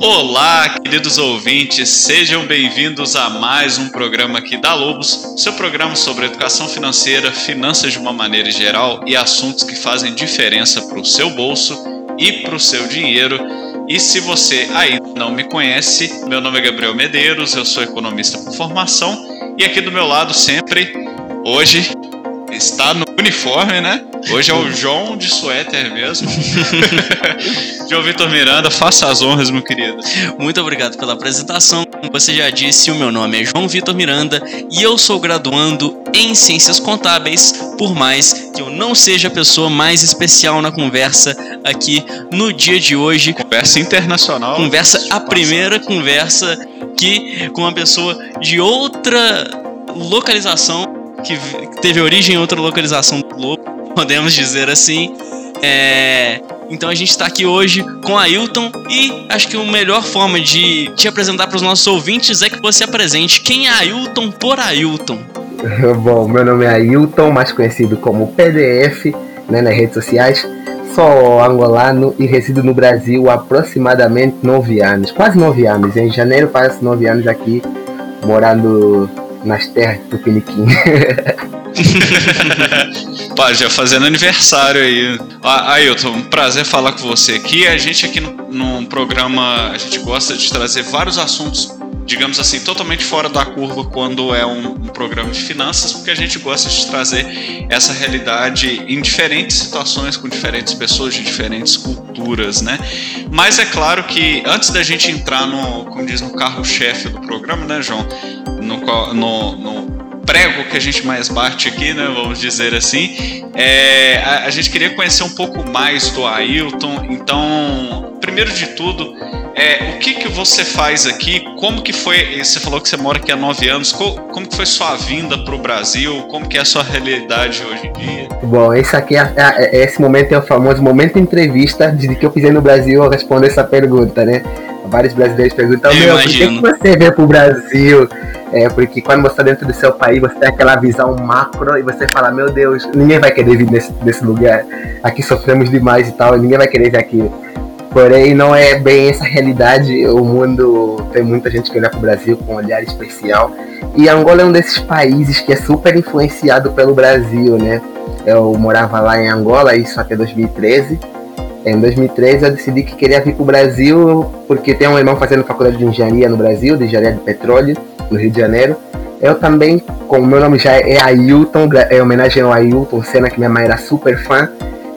Olá, queridos ouvintes, sejam bem-vindos a mais um programa aqui da Lobos, seu programa sobre educação financeira, finanças de uma maneira geral e assuntos que fazem diferença para o seu bolso e para o seu dinheiro. E se você ainda não me conhece, meu nome é Gabriel Medeiros, eu sou economista por formação e aqui do meu lado sempre, hoje, está no uniforme, né? Hoje é o João de suéter mesmo. João Vitor Miranda, faça as honras, meu querido. Muito obrigado pela apresentação. Como você já disse, o meu nome é João Vitor Miranda e eu sou graduando em Ciências Contábeis, por mais que eu não seja a pessoa mais especial na conversa aqui no dia de hoje. Conversa internacional. Conversa, a primeira conversa que com uma pessoa de outra localização que teve origem em outra localização do globo, podemos dizer assim. É, então a gente está aqui hoje com a Ailton e acho que a melhor forma de te apresentar para os nossos ouvintes é que você apresente quem é Ailton por Ailton. Bom, meu nome é Ailton, mais conhecido como PDF né, nas redes sociais. Sou angolano e resido no Brasil há aproximadamente nove anos, quase nove anos. Em janeiro faço nove anos aqui, morando nas terras do Piniquim. Pá, já fazendo aniversário aí. Ah, Ailton, um prazer falar com você aqui. A gente aqui no, num programa, a gente gosta de trazer vários assuntos, digamos assim, totalmente fora da curva quando é um, um programa de finanças, porque a gente gosta de trazer essa realidade em diferentes situações, com diferentes pessoas de diferentes culturas, né? Mas é claro que antes da gente entrar no, como diz, no carro-chefe do programa, né, João? No, no, no prego que a gente mais bate aqui, né, vamos dizer assim. É, a, a, gente queria conhecer um pouco mais do Ailton. Então, primeiro de tudo, é, o que, que você faz aqui? Como que foi? Você falou que você mora aqui há nove anos. Como, como que foi sua vinda para o Brasil? Como que é a sua realidade hoje em dia? Bom, esse aqui é, é, esse momento é o famoso momento entrevista de que eu fiz no Brasil. Eu respondo essa pergunta, né? Vários brasileiros perguntam: Meu, por que, que você veio para o Brasil? É, porque quando você está dentro do seu país, você tem aquela visão macro e você fala, meu Deus, ninguém vai querer vir nesse, nesse lugar. Aqui sofremos demais e tal, e ninguém vai querer vir aqui. Porém, não é bem essa realidade. O mundo tem muita gente que olha para o Brasil com um olhar especial. E Angola é um desses países que é super influenciado pelo Brasil, né? Eu morava lá em Angola, isso até 2013. Em 2013 eu decidi que queria vir para o Brasil porque tem um irmão fazendo faculdade de engenharia no Brasil, de engenharia de petróleo no Rio de Janeiro. Eu também, como meu nome já é Ailton, é homenagem ao Ailton Senna, que minha mãe era super fã.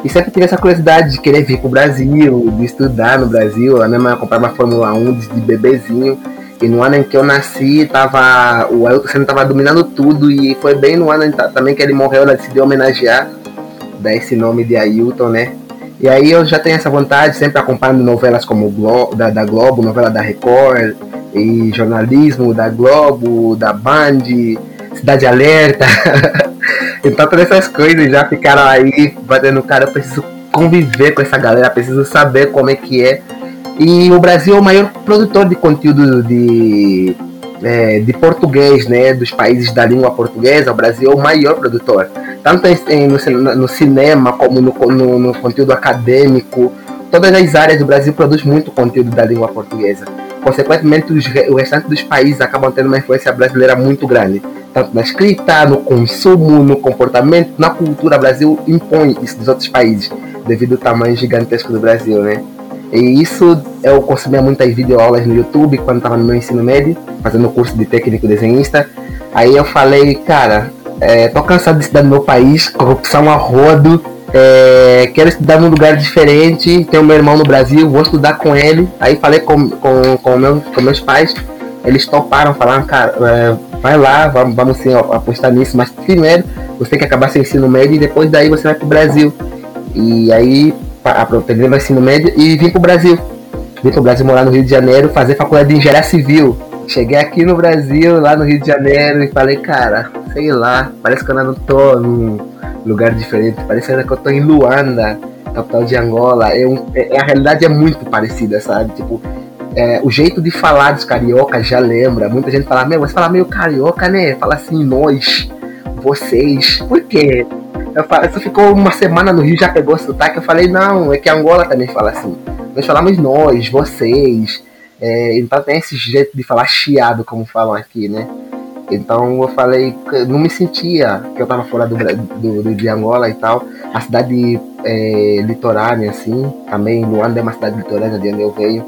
E sempre tive essa curiosidade de querer vir pro Brasil, de estudar no Brasil. A minha mãe comprava Fórmula 1 de bebezinho. E no ano em que eu nasci, tava, o Ailton Senna estava dominando tudo. E foi bem no ano também que ele morreu, ela decidiu homenagear, dar esse nome de Ailton, né? E aí eu já tenho essa vontade, sempre acompanhando novelas como Glo da, da Globo, novela da Record, e jornalismo da Globo, da Band, Cidade Alerta. então todas essas coisas já ficaram aí batendo cara, eu preciso conviver com essa galera, preciso saber como é que é. E o Brasil é o maior produtor de conteúdo de, é, de português, né? Dos países da língua portuguesa, o Brasil é o maior produtor. Tanto em, no, no, cinema como no, no, no conteúdo acadêmico. Todas as áreas do Brasil produz muito conteúdo da língua portuguesa. Consequentemente, os, o restante dos países acabam tendo uma influência brasileira muito grande. Tanto na escrita, no consumo, no comportamento, na cultura. O Brasil impõe isso dos outros países, devido ao tamanho gigantesco do Brasil, né? E isso eu consumia muitas videoaulas no YouTube quando estava no meu ensino médio, fazendo curso de técnico desenhista. Aí eu falei, cara, é, tô cansado de estudar no meu país, corrupção a rodo, é, quero estudar num lugar diferente. Tenho meu irmão no Brasil, vou estudar com ele. Aí falei com, com, com, meu, com meus pais, eles toparam, falaram, cara, é, vai lá, vamos, vamos sim apostar nisso, mas primeiro você tem que acabar seu ensino médio e depois daí você vai pro Brasil. E aí terminei meu ensino médio e vim pro Brasil. Vim pro Brasil morar no Rio de Janeiro, fazer faculdade de engenharia civil. Cheguei aqui no Brasil, lá no Rio de Janeiro, e falei, cara, sei lá, parece que eu não tô num lugar diferente. Parece que eu tô em Luanda, capital de Angola. É, um, é, a realidade é muito parecida, sabe? Tipo, é, o jeito de falar dos cariocas já lembra. Muita gente fala, meu, você fala meio carioca, né? Fala assim, nós, vocês. Por quê? Eu você ficou uma semana no Rio já pegou sotaque. Eu falei, não, é que Angola também fala assim. Nós falamos nós, vocês. É, então tem esse jeito de falar chiado, como falam aqui, né? Então eu falei, não me sentia que eu tava fora do, do, do de Angola e tal. A cidade é, litorânea, assim, também Luanda é uma cidade litorânea de onde eu venho.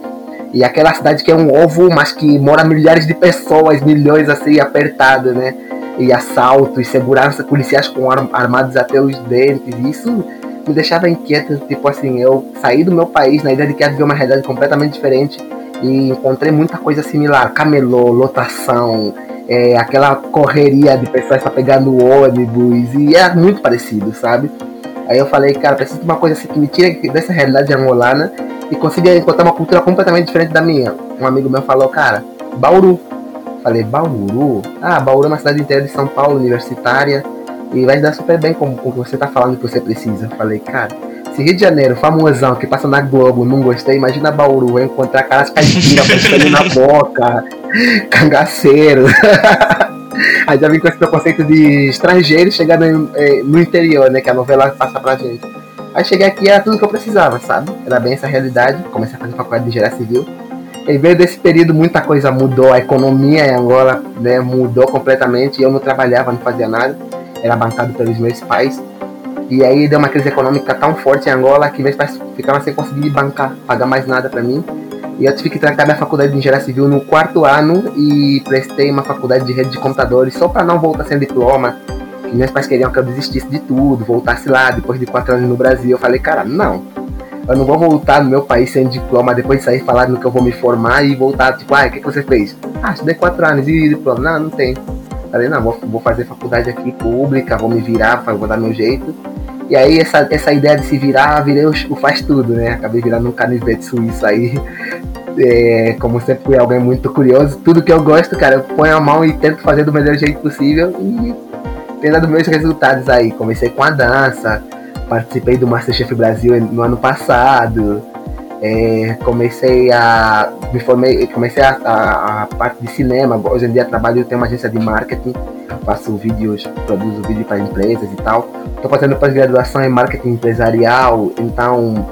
E aquela cidade que é um ovo, mas que mora milhares de pessoas, milhões assim, apertado, né? E assalto e segurança, policiais com armados até os dentes. Isso me deixava inquieto, tipo assim, eu saí do meu país na ideia de que havia uma realidade completamente diferente e encontrei muita coisa similar, camelô, lotação, é, aquela correria de pessoas para pegar no ônibus, e é muito parecido, sabe? Aí eu falei, cara, preciso de uma coisa assim que me tire dessa realidade angolana e consiga encontrar uma cultura completamente diferente da minha. Um amigo meu falou, cara, Bauru. Falei, Bauru? Ah, Bauru é uma cidade inteira de São Paulo, universitária, e vai dar super bem com, com o que você tá falando que você precisa. Falei, cara, se Rio de Janeiro, famosão, que passa na Globo, não gostei, imagina Bauru, vou encontrar caras caipiras pensando na boca, cangaceiro. Aí já vim com esse preconceito de estrangeiro chegando eh, no interior, né, que a novela passa pra gente. Aí cheguei aqui era tudo que eu precisava, sabe? Era bem essa realidade. Comecei a fazer faculdade de engenharia civil. E veio desse período muita coisa mudou, a economia em Angola né, mudou completamente. Eu não trabalhava, não fazia nada, era bancado pelos meus pais. E aí deu uma crise econômica tão forte em Angola que meus pais ficaram sem conseguir bancar, pagar mais nada para mim. E eu tive que trancar minha faculdade de engenharia civil no quarto ano e prestei uma faculdade de rede de computadores só para não voltar sem diploma. E meus pais queriam que eu desistisse de tudo, voltasse lá depois de quatro anos no Brasil. Eu falei, cara, não. Eu não vou voltar no meu país sem diploma depois de sair falando que eu vou me formar e voltar, tipo, ah, o que, que você fez? Ah, estudei quatro anos e diploma? Não, não tem. Falei, não, vou, vou fazer faculdade aqui pública, vou me virar, vou dar meu jeito. E aí essa, essa ideia de se virar, virei o, o faz tudo, né? Acabei virando um canivete suíço aí. É, como sempre fui alguém muito curioso, tudo que eu gosto, cara, eu ponho a mão e tento fazer do melhor jeito possível e tem dado meus resultados aí. Comecei com a dança, participei do Masterchef Brasil no ano passado, é, comecei a me formei, comecei a, a, a, parte de cinema. Hoje em dia trabalho, tenho uma agência de marketing, faço vídeos, produzo vídeo para empresas e tal. Estou fazendo pós-graduação em marketing empresarial, então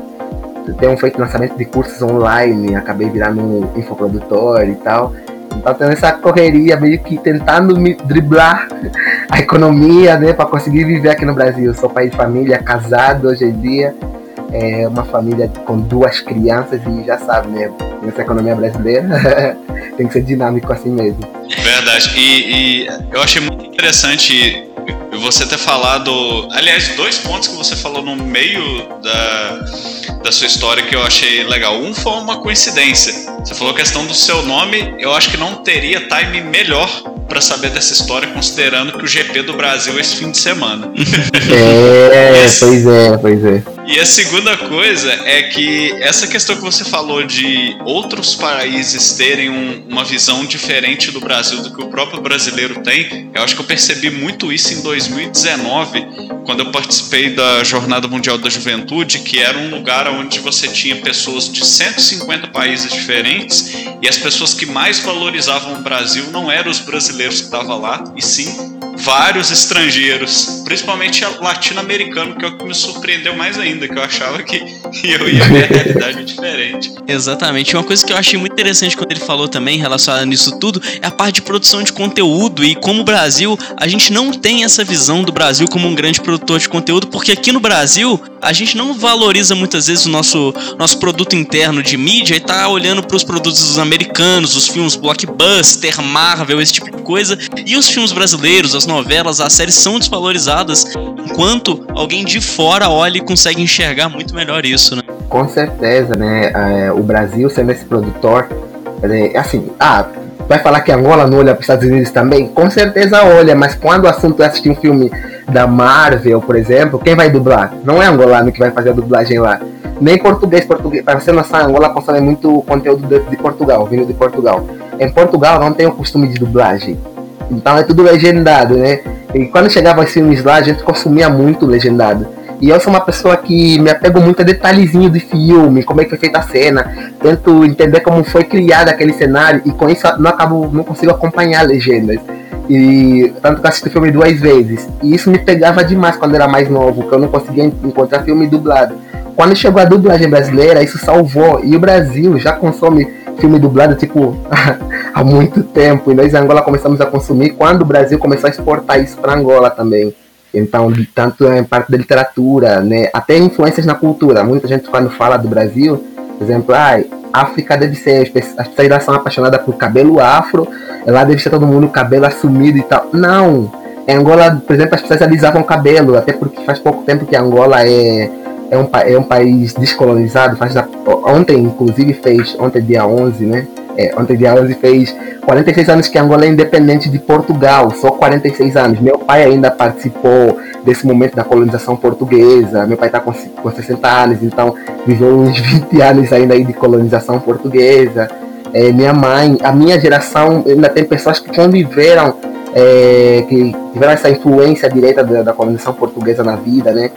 tenho feito lançamento de cursos online, acabei virando um infoprodutor e tal. Então tendo essa correria meio que tentando driblar a economia, né, para conseguir viver aqui no Brasil. Sou pai de família, casado hoje em dia, é uma família com duas crianças e já sabe, né, nessa economia brasileira tem que ser dinâmico assim mesmo. Verdade. E, e eu achei muito interessante você ter falado, aliás, dois pontos que você falou no meio da da sua história que eu achei legal. Um foi uma coincidência. Você falou a questão do seu nome, eu acho que não teria time melhor para saber dessa história, considerando que o GP do Brasil é esse fim de semana. É, pois é, pois é. E a segunda coisa é que essa questão que você falou de outros países terem um, uma visão diferente do Brasil do que o próprio brasileiro tem, eu acho que eu percebi muito isso em 2019, quando eu participei da Jornada Mundial da Juventude, que era um lugar onde você tinha pessoas de 150 países diferentes e as pessoas que mais valorizavam o Brasil não eram os brasileiros que estavam lá, e sim vários estrangeiros, principalmente latino-americano, que é o que me surpreendeu mais ainda, que eu achava que eu ia ver a realidade diferente. Exatamente. Uma coisa que eu achei muito interessante quando ele falou também, relacionado nisso tudo, é a parte de produção de conteúdo e como o Brasil, a gente não tem essa visão do Brasil como um grande produtor de conteúdo, porque aqui no Brasil, a gente não valoriza muitas vezes o nosso, nosso produto interno de mídia e tá olhando para os produtos dos americanos, os filmes blockbuster, Marvel, esse tipo de coisa, e os filmes brasileiros, as novelas, as séries são desvalorizadas, enquanto alguém de fora olha e consegue enxergar muito melhor isso, né? Com certeza, né? É, o Brasil sendo esse produtor, é, assim, ah, vai falar que Angola não olha para os Estados Unidos também? Com certeza olha, mas quando o assunto é assistir um filme da Marvel, por exemplo, quem vai dublar? Não é angolano que vai fazer a dublagem lá. Nem português, português. Para você noção, Angola consome muito conteúdo de, de Portugal, vindo de Portugal. Em Portugal não tem o costume de dublagem. Então é tudo legendado, né? E quando chegava os filmes lá, a gente consumia muito legendado. E eu sou uma pessoa que me apego muito a detalhezinho de filme, como é que foi feita a cena, tento entender como foi criado aquele cenário e com isso não acabo, não consigo acompanhar legendas. E tanto que eu assisti o filme duas vezes. E isso me pegava demais quando era mais novo, que eu não conseguia encontrar filme dublado. Quando chegou a dublagem brasileira, isso salvou. E o Brasil já consome filme dublado, tipo, há muito tempo. E nós em Angola começamos a consumir quando o Brasil começou a exportar isso para Angola também. Então, tanto em parte da literatura, né, até influências na cultura. Muita gente quando fala do Brasil, por exemplo, ah, África deve ser, as pessoas são apaixonadas por cabelo afro, lá deve ser todo mundo cabelo assumido e tal. Não! Em Angola, por exemplo, as pessoas alisavam o cabelo, até porque faz pouco tempo que Angola é, é, um, é um país descolonizado. Faz, ontem, inclusive, fez, ontem dia 11, né? É, ontem 11 fez 46 anos que Angola é independente de Portugal, só 46 anos. Meu pai ainda participou desse momento da colonização portuguesa. Meu pai está com, com 60 anos, então viveu uns 20 anos ainda aí de colonização portuguesa. É, minha mãe, a minha geração ainda tem pessoas que conviveram, é, que tiveram essa influência direta da, da colonização portuguesa na vida, né?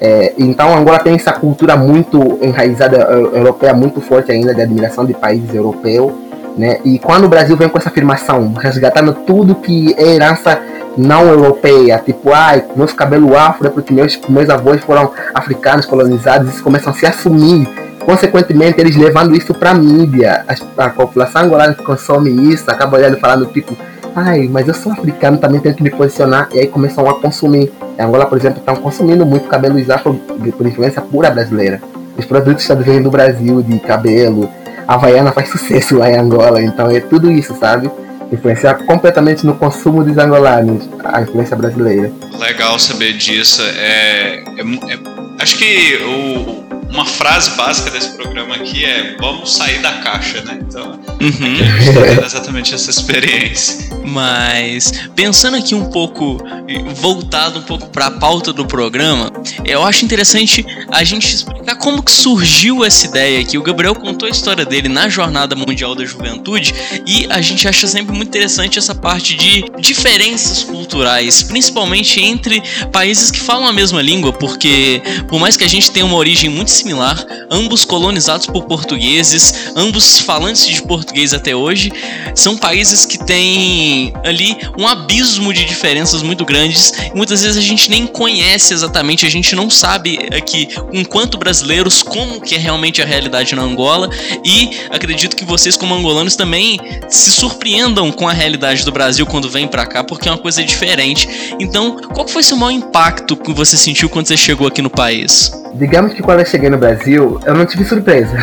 É, então Angola tem essa cultura muito enraizada eh, europeia muito forte ainda de admiração de países europeus, né? E quando o Brasil vem com essa afirmação, resgatando tudo que é herança não europeia, tipo, ai, ah, meus afro é porque meus, meus avós foram africanos colonizados, eles começam a se assumir. Consequentemente, eles levando isso para a mídia. A população angolana que consome isso acaba olhando e falando, tipo, ai, mas eu sou africano, também tenho que me posicionar. E aí começam a consumir. Em Angola, por exemplo, estão consumindo muito cabelo afro por influência pura brasileira. Os produtos estão vêm do Brasil, de cabelo. A Havaiana faz sucesso lá em Angola, então é tudo isso, sabe? Influenciar completamente no consumo dos angolanos, a influência brasileira. Legal saber disso. É, é, é acho que o, uma frase básica desse programa aqui é vamos sair da caixa, né? Então, uhum. tá exatamente essa experiência. Mas pensando aqui um pouco, voltado um pouco para a pauta do programa, eu acho interessante a gente explicar como que surgiu essa ideia aqui. O Gabriel contou a história dele na Jornada Mundial da Juventude e a gente acha sempre muito interessante essa parte de diferenças culturais, principalmente entre países que falam a mesma língua, porque por mais que a gente tenha uma origem muito similar, ambos colonizados por portugueses, ambos falantes de português até hoje, são países que têm ali um abismo de diferenças muito grandes. E muitas vezes a gente nem conhece exatamente, a gente não sabe aqui, enquanto brasileiros, como que é realmente a realidade na Angola. E acredito que vocês, como angolanos, também se surpreendam com a realidade do Brasil quando vêm para cá, porque é uma coisa diferente. Então, qual foi seu maior impacto que você sentiu quando você chegou aqui no país? Digamos que quando eu cheguei no Brasil, eu não tive surpresa.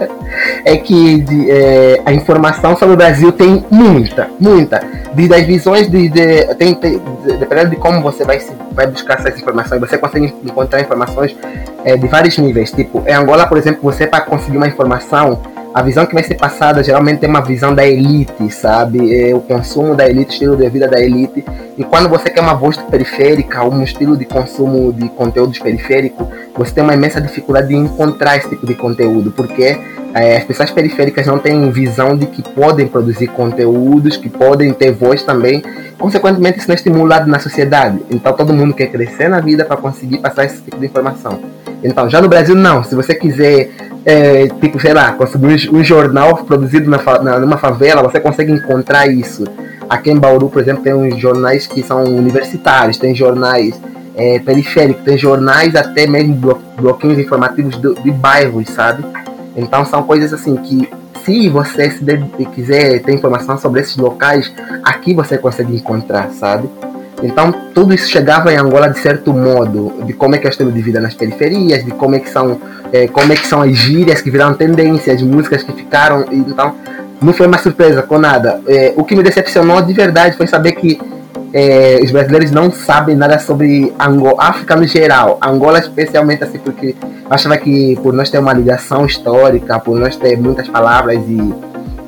é que de, é, a informação sobre o Brasil tem muita, muita. De, das visões de. de tem, tem, dependendo de como você vai, vai buscar essas informações, você consegue encontrar informações é, de vários níveis. Tipo, em Angola, por exemplo, você para conseguir uma informação a visão que vai ser passada geralmente é uma visão da elite, sabe? É o consumo da elite, estilo de vida da elite. E quando você quer uma voz periférica, um estilo de consumo de conteúdos periférico, você tem uma imensa dificuldade de encontrar esse tipo de conteúdo, porque é, as pessoas periféricas não têm visão de que podem produzir conteúdos, que podem ter voz também. Consequentemente, isso não é estimulado na sociedade. Então, todo mundo quer crescer na vida para conseguir passar esse tipo de informação. Então, já no Brasil, não. Se você quiser é, tipo, sei lá, conseguir um jornal produzido na, na, numa favela, você consegue encontrar isso. Aqui em Bauru, por exemplo, tem uns jornais que são universitários, tem jornais é, periféricos, tem jornais até mesmo blo bloquinhos informativos do, de bairros, sabe? Então são coisas assim que se você se quiser ter informação sobre esses locais, aqui você consegue encontrar, sabe? Então tudo isso chegava em Angola de certo modo, de como é que é o estilo de vida nas periferias, de como é que são, é, como é que são as gírias que viraram as músicas que ficaram, então não foi uma surpresa com nada. É, o que me decepcionou de verdade foi saber que é, os brasileiros não sabem nada sobre Angola, África no geral, Angola especialmente assim, porque achava que por nós ter uma ligação histórica, por nós ter muitas palavras e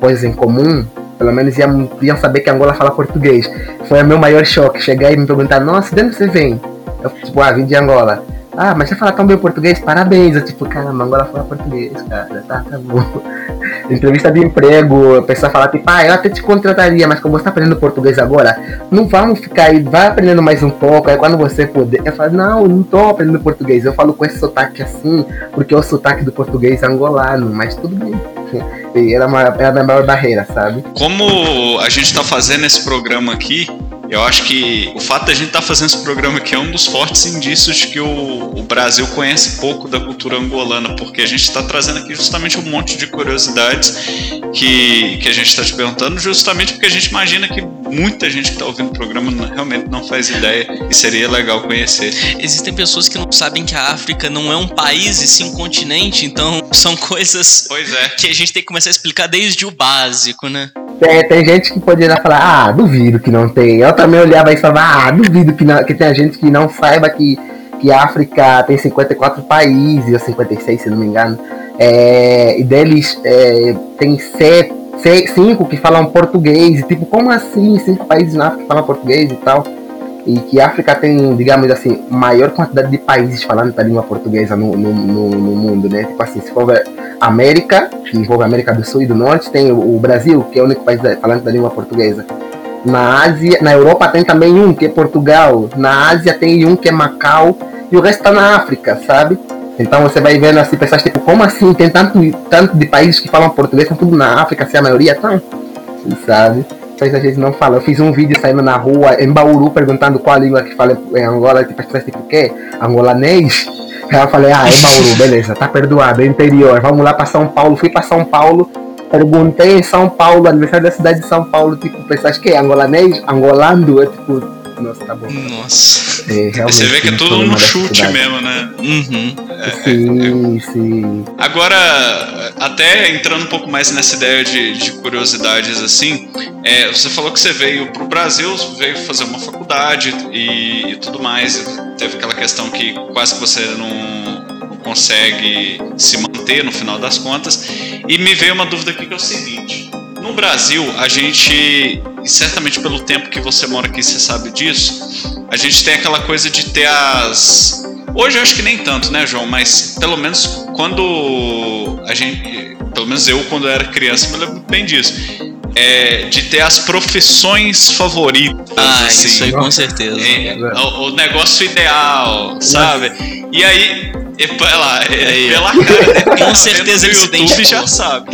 coisas em comum, pelo menos iam, iam saber que Angola fala português. Foi o meu maior choque. Chegar e me perguntar, nossa, de onde você vem? Eu, tipo, ah, vim de Angola. Ah, mas você fala tão bem português? Parabéns. Eu, tipo, caramba, Angola fala português, cara. Tá, tá bom. Entrevista de emprego, a pessoa fala, tipo, ah, eu até te contrataria, mas como você tá aprendendo português agora, não vamos ficar aí, vai aprendendo mais um pouco. Aí quando você puder, eu falo, não, não tô aprendendo português. Eu falo com esse sotaque assim, porque é o sotaque do português angolano, mas tudo bem. E era, uma, era a maior barreira, sabe? Como a gente está fazendo esse programa aqui, Eu acho que o fato da gente estar tá fazendo esse programa aqui é um dos fortes indícios de que o, o Brasil conhece pouco da cultura angolana, porque a gente está trazendo aqui justamente um monte de curiosidades que, que a gente está te perguntando, justamente porque a gente imagina que muita gente que está ouvindo o programa realmente não faz ideia e seria legal conhecer. Existem pessoas que não sabem que a África não é um país e sim um continente, então são coisas é. que a gente tem que começar a explicar desde o básico, né? Tem, tem gente que poderia falar, ah, duvido que não tem. Eu também olhava e falava, ah, duvido que, não, que tenha gente que não saiba que, que a África tem 54 países, ou 56, se não me engano. É, e deles é, tem sete, cinco que falam português. E, tipo, como assim? Cinco países na África que falam português e tal e que a África tem, digamos assim, maior quantidade de países falando a língua portuguesa no, no, no, no, mundo, né? Tipo assim, se for América, que envolve a América do Sul e do Norte, tem o, Brasil, que é o único país falando da língua portuguesa. Na Ásia, na Europa tem também um que é Portugal, na Ásia tem um que é Macau e o resto está na África, sabe? Então você vai vendo assim, pessoas tipo, como assim? Tem tanto, tanto de países que falam português, são tudo na África, se a maioria estão, sabe? Mas a gente não fala. Eu fiz um vídeo saindo na rua, em Bauru, perguntando qual língua que fala em Angola. Tipo, as pessoas tipo, o quê? Angolanês? Aí eu falei, ah, é Bauru, beleza, tá perdoado, é interior. Vamos lá pra São Paulo. Fui pra São Paulo, perguntei em São Paulo, aniversário da cidade de São Paulo, tipo, pessoas que é angolanês? Angolando? É tipo, nossa, tá bom. Nossa. É, Você vê que é tudo no chute mesmo, né? Uhum. É, sim, é, sim. Agora, até entrando um pouco mais nessa ideia de, de curiosidades assim, é, você falou que você veio pro Brasil, veio fazer uma faculdade e, e tudo mais. Teve aquela questão que quase que você não consegue se manter no final das contas. E me veio uma dúvida aqui que é o seguinte: no Brasil, a gente, e certamente pelo tempo que você mora aqui, você sabe disso, a gente tem aquela coisa de ter as. Hoje eu acho que nem tanto, né, João? Mas pelo menos quando a gente. Pelo menos eu, quando eu era criança, me lembro bem disso. É, de ter as profissões favoritas. Ah, assim, isso aí com certeza. É, o, o, negócio ideal, sabe? E aí, e, lá, é, pela cara, com certeza ele se YouTube já sabe.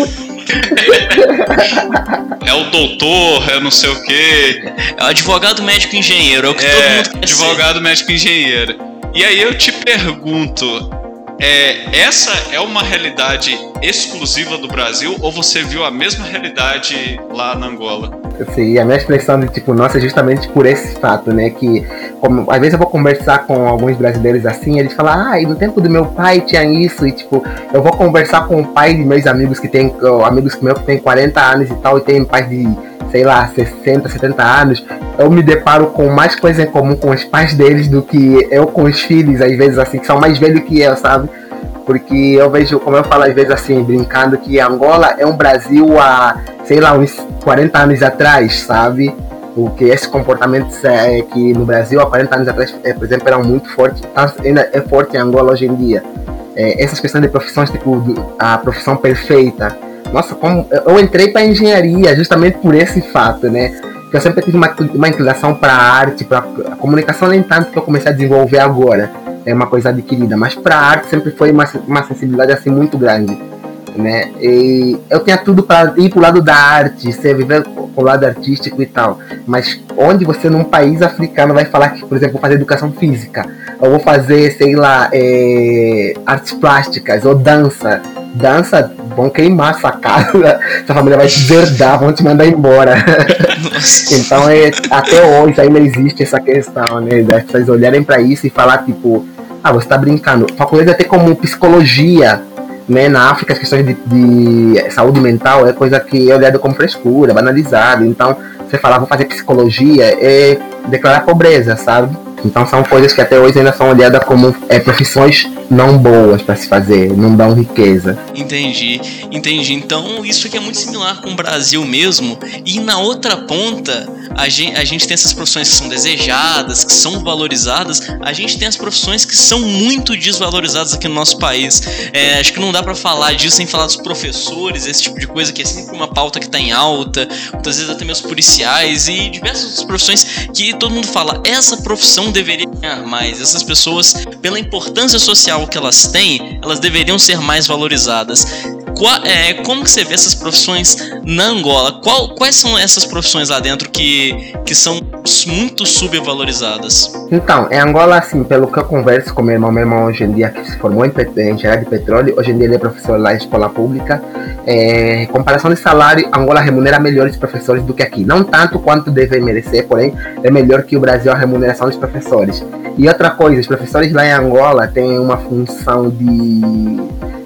é o doutor, é não sei o quê. É o advogado, médico, engenheiro, é o que é, todo mundo quer Advogado, ser. médico, engenheiro. E aí eu te pergunto, é, essa é uma realidade exclusiva do Brasil ou você viu a mesma realidade lá na Angola? Sim, a minha expressão de tipo, nossa, é justamente por esse fato, né? Que como, às vezes eu vou conversar com alguns brasileiros assim, eles falam, ah, e no tempo do meu pai tinha isso, e tipo, eu vou conversar com o pai de meus amigos que tem, amigos meus que tem 40 anos e tal, e tem pais de sei lá, 60, 70 anos, eu me deparo com mais coisa em comum com os pais deles do que eu com os filhos, às vezes assim, que são mais velhos que eu, sabe? Porque eu vejo, como eu falo às vezes assim, brincando, que Angola é um Brasil há, sei lá, uns 40 anos atrás, sabe? Porque esse comportamento é que no Brasil há 40 anos atrás, é, por exemplo, era muito forte, ainda é forte em Angola hoje em dia. É, essas questões de profissões, tipo, a profissão perfeita, nossa, como eu entrei para engenharia justamente por esse fato, né? Que eu sempre tive uma, uma inclinação para arte, para comunicação nem tanto que eu comecei a desenvolver agora, é uma coisa adquirida, mas para arte sempre foi uma, uma sensibilidade assim muito grande, né? E eu tinha tudo para ir pro lado da arte, ser viver o lado artístico e tal, mas onde você num país africano vai falar que, por exemplo, vou fazer educação física, ou vou fazer, sei lá, é, artes plásticas ou dança, dança vão queimar essa casa, essa família vai te deserdar, vão te mandar embora. então é, até hoje ainda existe essa questão, né? Das pessoas olharem para isso e falar, tipo, ah, você tá brincando. Faculdade até como psicologia, né? Na África as questões de, de saúde mental é coisa que é olhada como frescura, banalizado. Então, você falar, vou fazer psicologia, é declarar pobreza, sabe? Então são coisas que até hoje ainda são olhadas como é, profissões não boas para se fazer, não dão riqueza. Entendi, entendi. Então isso aqui é muito similar com o Brasil mesmo. E na outra ponta, a gente, a gente tem essas profissões que são desejadas, que são valorizadas. A gente tem as profissões que são muito desvalorizadas aqui no nosso país. É, acho que não dá para falar disso sem falar dos professores, esse tipo de coisa que é sempre uma pauta que tá em alta. Muitas vezes até meus policiais e diversas outras profissões que todo mundo fala, essa profissão deveria ganhar mais. Essas pessoas, pela importância social que elas têm, elas deveriam ser mais valorizadas. Qua, é, como que você vê essas profissões na Angola? Qual, quais são essas profissões lá dentro que, que são muito subvalorizadas? Então, em Angola, assim, pelo que eu converso com meu irmão, meu irmão hoje em dia que se formou em, em engenharia de petróleo, hoje em dia ele é professor lá em escola pública. É, comparação de salário, Angola remunera melhores professores do que aqui. Não tanto quanto deve merecer, porém é melhor que o Brasil a remuneração dos professores. E outra coisa, os professores lá em Angola têm uma função de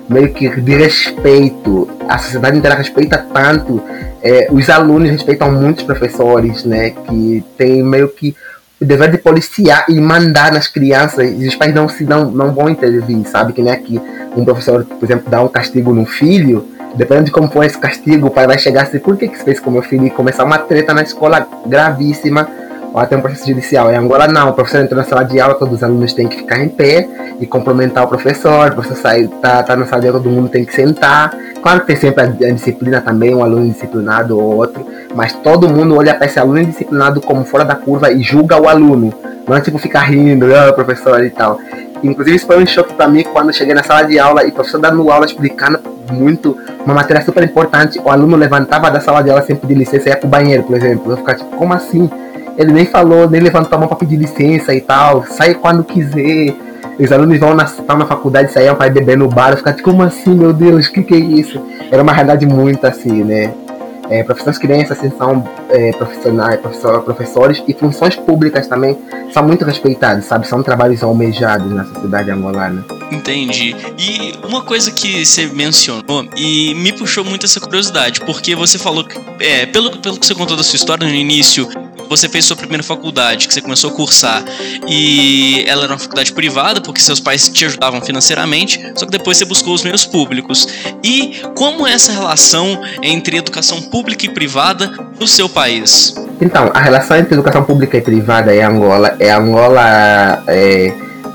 meio que de respeito. A sociedade inteira respeita tanto, é, os alunos respeitam muitos professores, né? Que tem meio que o dever de policiar e mandar nas crianças. E os pais não se não, não vão intervir, sabe? Que nem aqui um professor, por exemplo, dá um castigo no filho. Dependendo de como for esse castigo, o pai vai chegar assim, por que, que você fez com meu filho? E começar uma treta na escola gravíssima ou até um processo judicial. Em Angola não, o professor entrou na sala de aula, todos os alunos têm que ficar em pé e complementar o professor, o professor sai, tá, tá na sala de aula, todo mundo tem que sentar. Claro que tem sempre a, a disciplina também, um aluno disciplinado ou outro, mas todo mundo olha para esse aluno indisciplinado como fora da curva e julga o aluno. Não é tipo ficar rindo, oh, professor e tal. Inclusive isso foi um choque para mim quando cheguei na sala de aula e o professor dando aula explicando muito uma matéria super importante, o aluno levantava da sala de aula sem pedir licença e ia pro banheiro, por exemplo. Eu ficava tipo, como assim? Ele nem falou, nem levantou a mão para pedir licença e tal. Sai quando quiser. Os alunos vão na, estão na faculdade, saíam para beber no bar. Eu ficava tipo, como assim, meu Deus, o que, que é isso? Era uma realidade muito assim, né? É, professores têm essa ascensão é, profissionais, professor, professores e funções públicas também são muito respeitados, sabe? São trabalhos almejados na sociedade angolana. Entendi. E uma coisa que você mencionou e me puxou muito essa curiosidade, porque você falou que, é, pelo, pelo que você contou da sua história no início, você fez sua primeira faculdade, que você começou a cursar, e ela era uma faculdade privada, porque seus pais te ajudavam financeiramente, só que depois você buscou os meios públicos. E como é essa relação entre educação pública e privada no seu país? Então, a relação entre educação pública e privada em Angola é Angola. É,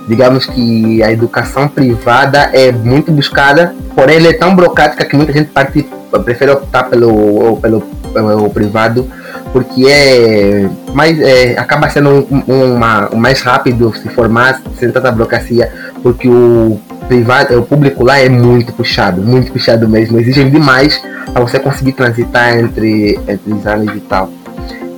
digamos que a educação privada é muito buscada, porém ela é tão burocrática que muita gente parte, prefere optar pelo, pelo, pelo privado porque é mais é, acaba sendo um, uma, mais rápido se formar sem tanta burocracia, porque o privado, o público lá é muito puxado, muito puxado mesmo, exigem demais para você conseguir transitar entre, entre os anos e tal.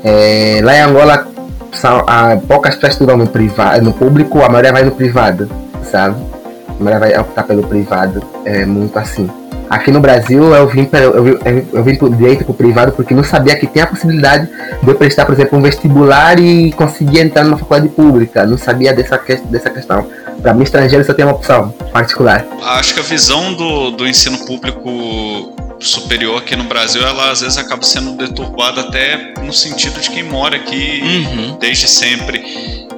É, lá em Angola são, a, poucas pessoas estudam no privado, no público, a maioria vai no privado, sabe? A maioria vai optar pelo privado, é muito assim. Aqui no Brasil eu vim, eu, vim, eu vim direito pro privado porque não sabia que tem a possibilidade de eu prestar, por exemplo, um vestibular e conseguir entrar numa faculdade pública. Não sabia dessa, dessa questão. Para mim, estrangeiro só tem uma opção particular. Acho que a visão do, do ensino público superior aqui no Brasil, ela às vezes acaba sendo deturbada até no sentido de quem mora aqui uhum. desde sempre.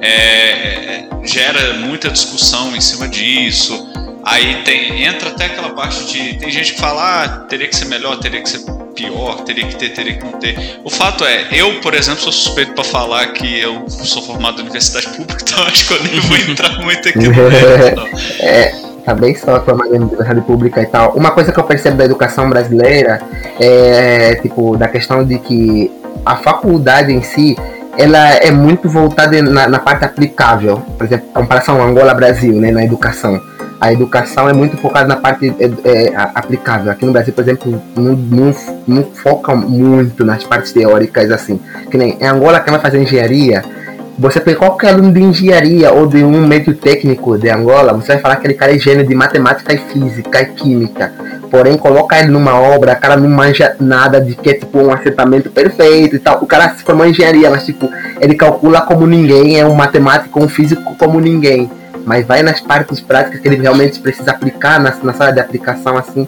É, gera muita discussão em cima disso Aí tem, entra até aquela parte de. Tem gente que fala, ah, teria que ser melhor, teria que ser pior, teria que ter, teria que não ter. O fato é, eu, por exemplo, sou suspeito para falar que eu sou formado em universidade pública, então acho que eu nem vou entrar muito aqui no É, também sou formado em universidade pública e tal. Uma coisa que eu percebo da educação brasileira é, tipo, da questão de que a faculdade em si ela é muito voltada na, na parte aplicável, por exemplo, comparação Angola-Brasil, né, na educação a educação é muito focada na parte é, é, aplicável. Aqui no Brasil, por exemplo, não, não, não foca muito nas partes teóricas assim. Que nem em Angola, quem vai fazer engenharia, você pega qualquer aluno de engenharia ou de um meio técnico de Angola, você vai falar que aquele cara é gênio de matemática e física e química. Porém, coloca ele numa obra, o cara não manja nada de que é tipo um assentamento perfeito e tal. O cara se formou em engenharia, mas tipo, ele calcula como ninguém, é um matemático, um físico como ninguém mas vai nas partes práticas que ele realmente precisa aplicar na, na sala de aplicação assim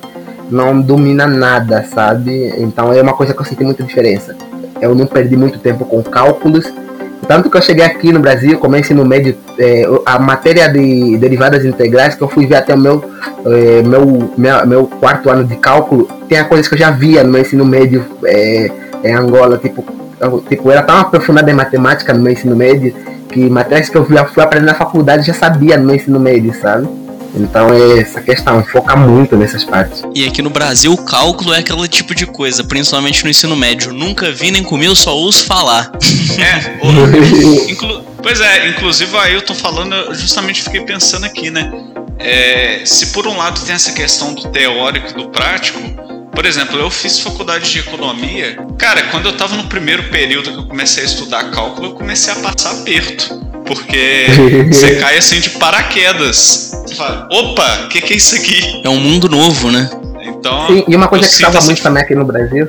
não domina nada sabe? Então é uma coisa que eu senti muita diferença. Eu não perdi muito tempo com cálculos. Tanto que eu cheguei aqui no Brasil comecei no médio é, a matéria de derivadas integrais que eu fui ver até o meu, é, meu, meu meu quarto ano de cálculo tem coisas que eu já via no ensino médio é, em Angola tipo tipo era tão aprofundada em matemática no meu ensino médio que matérias que eu já fui aprender na faculdade já sabia no ensino médio, sabe? Então é essa questão, foca muito nessas partes. E aqui no Brasil o cálculo é aquele tipo de coisa, principalmente no ensino médio. Nunca vi nem comi, eu só ouço falar. É, o, inclu, pois é, inclusive aí eu tô falando, eu justamente fiquei pensando aqui, né? é, se por um lado tem essa questão do teórico e do prático, por exemplo, eu fiz faculdade de economia. Cara, quando eu tava no primeiro período que eu comecei a estudar cálculo, eu comecei a passar aperto. Porque você cai assim de paraquedas. Você fala, opa, o que, que é isso aqui? É um mundo novo, né? Então. Sim, e uma coisa que estava muito também aqui no Brasil.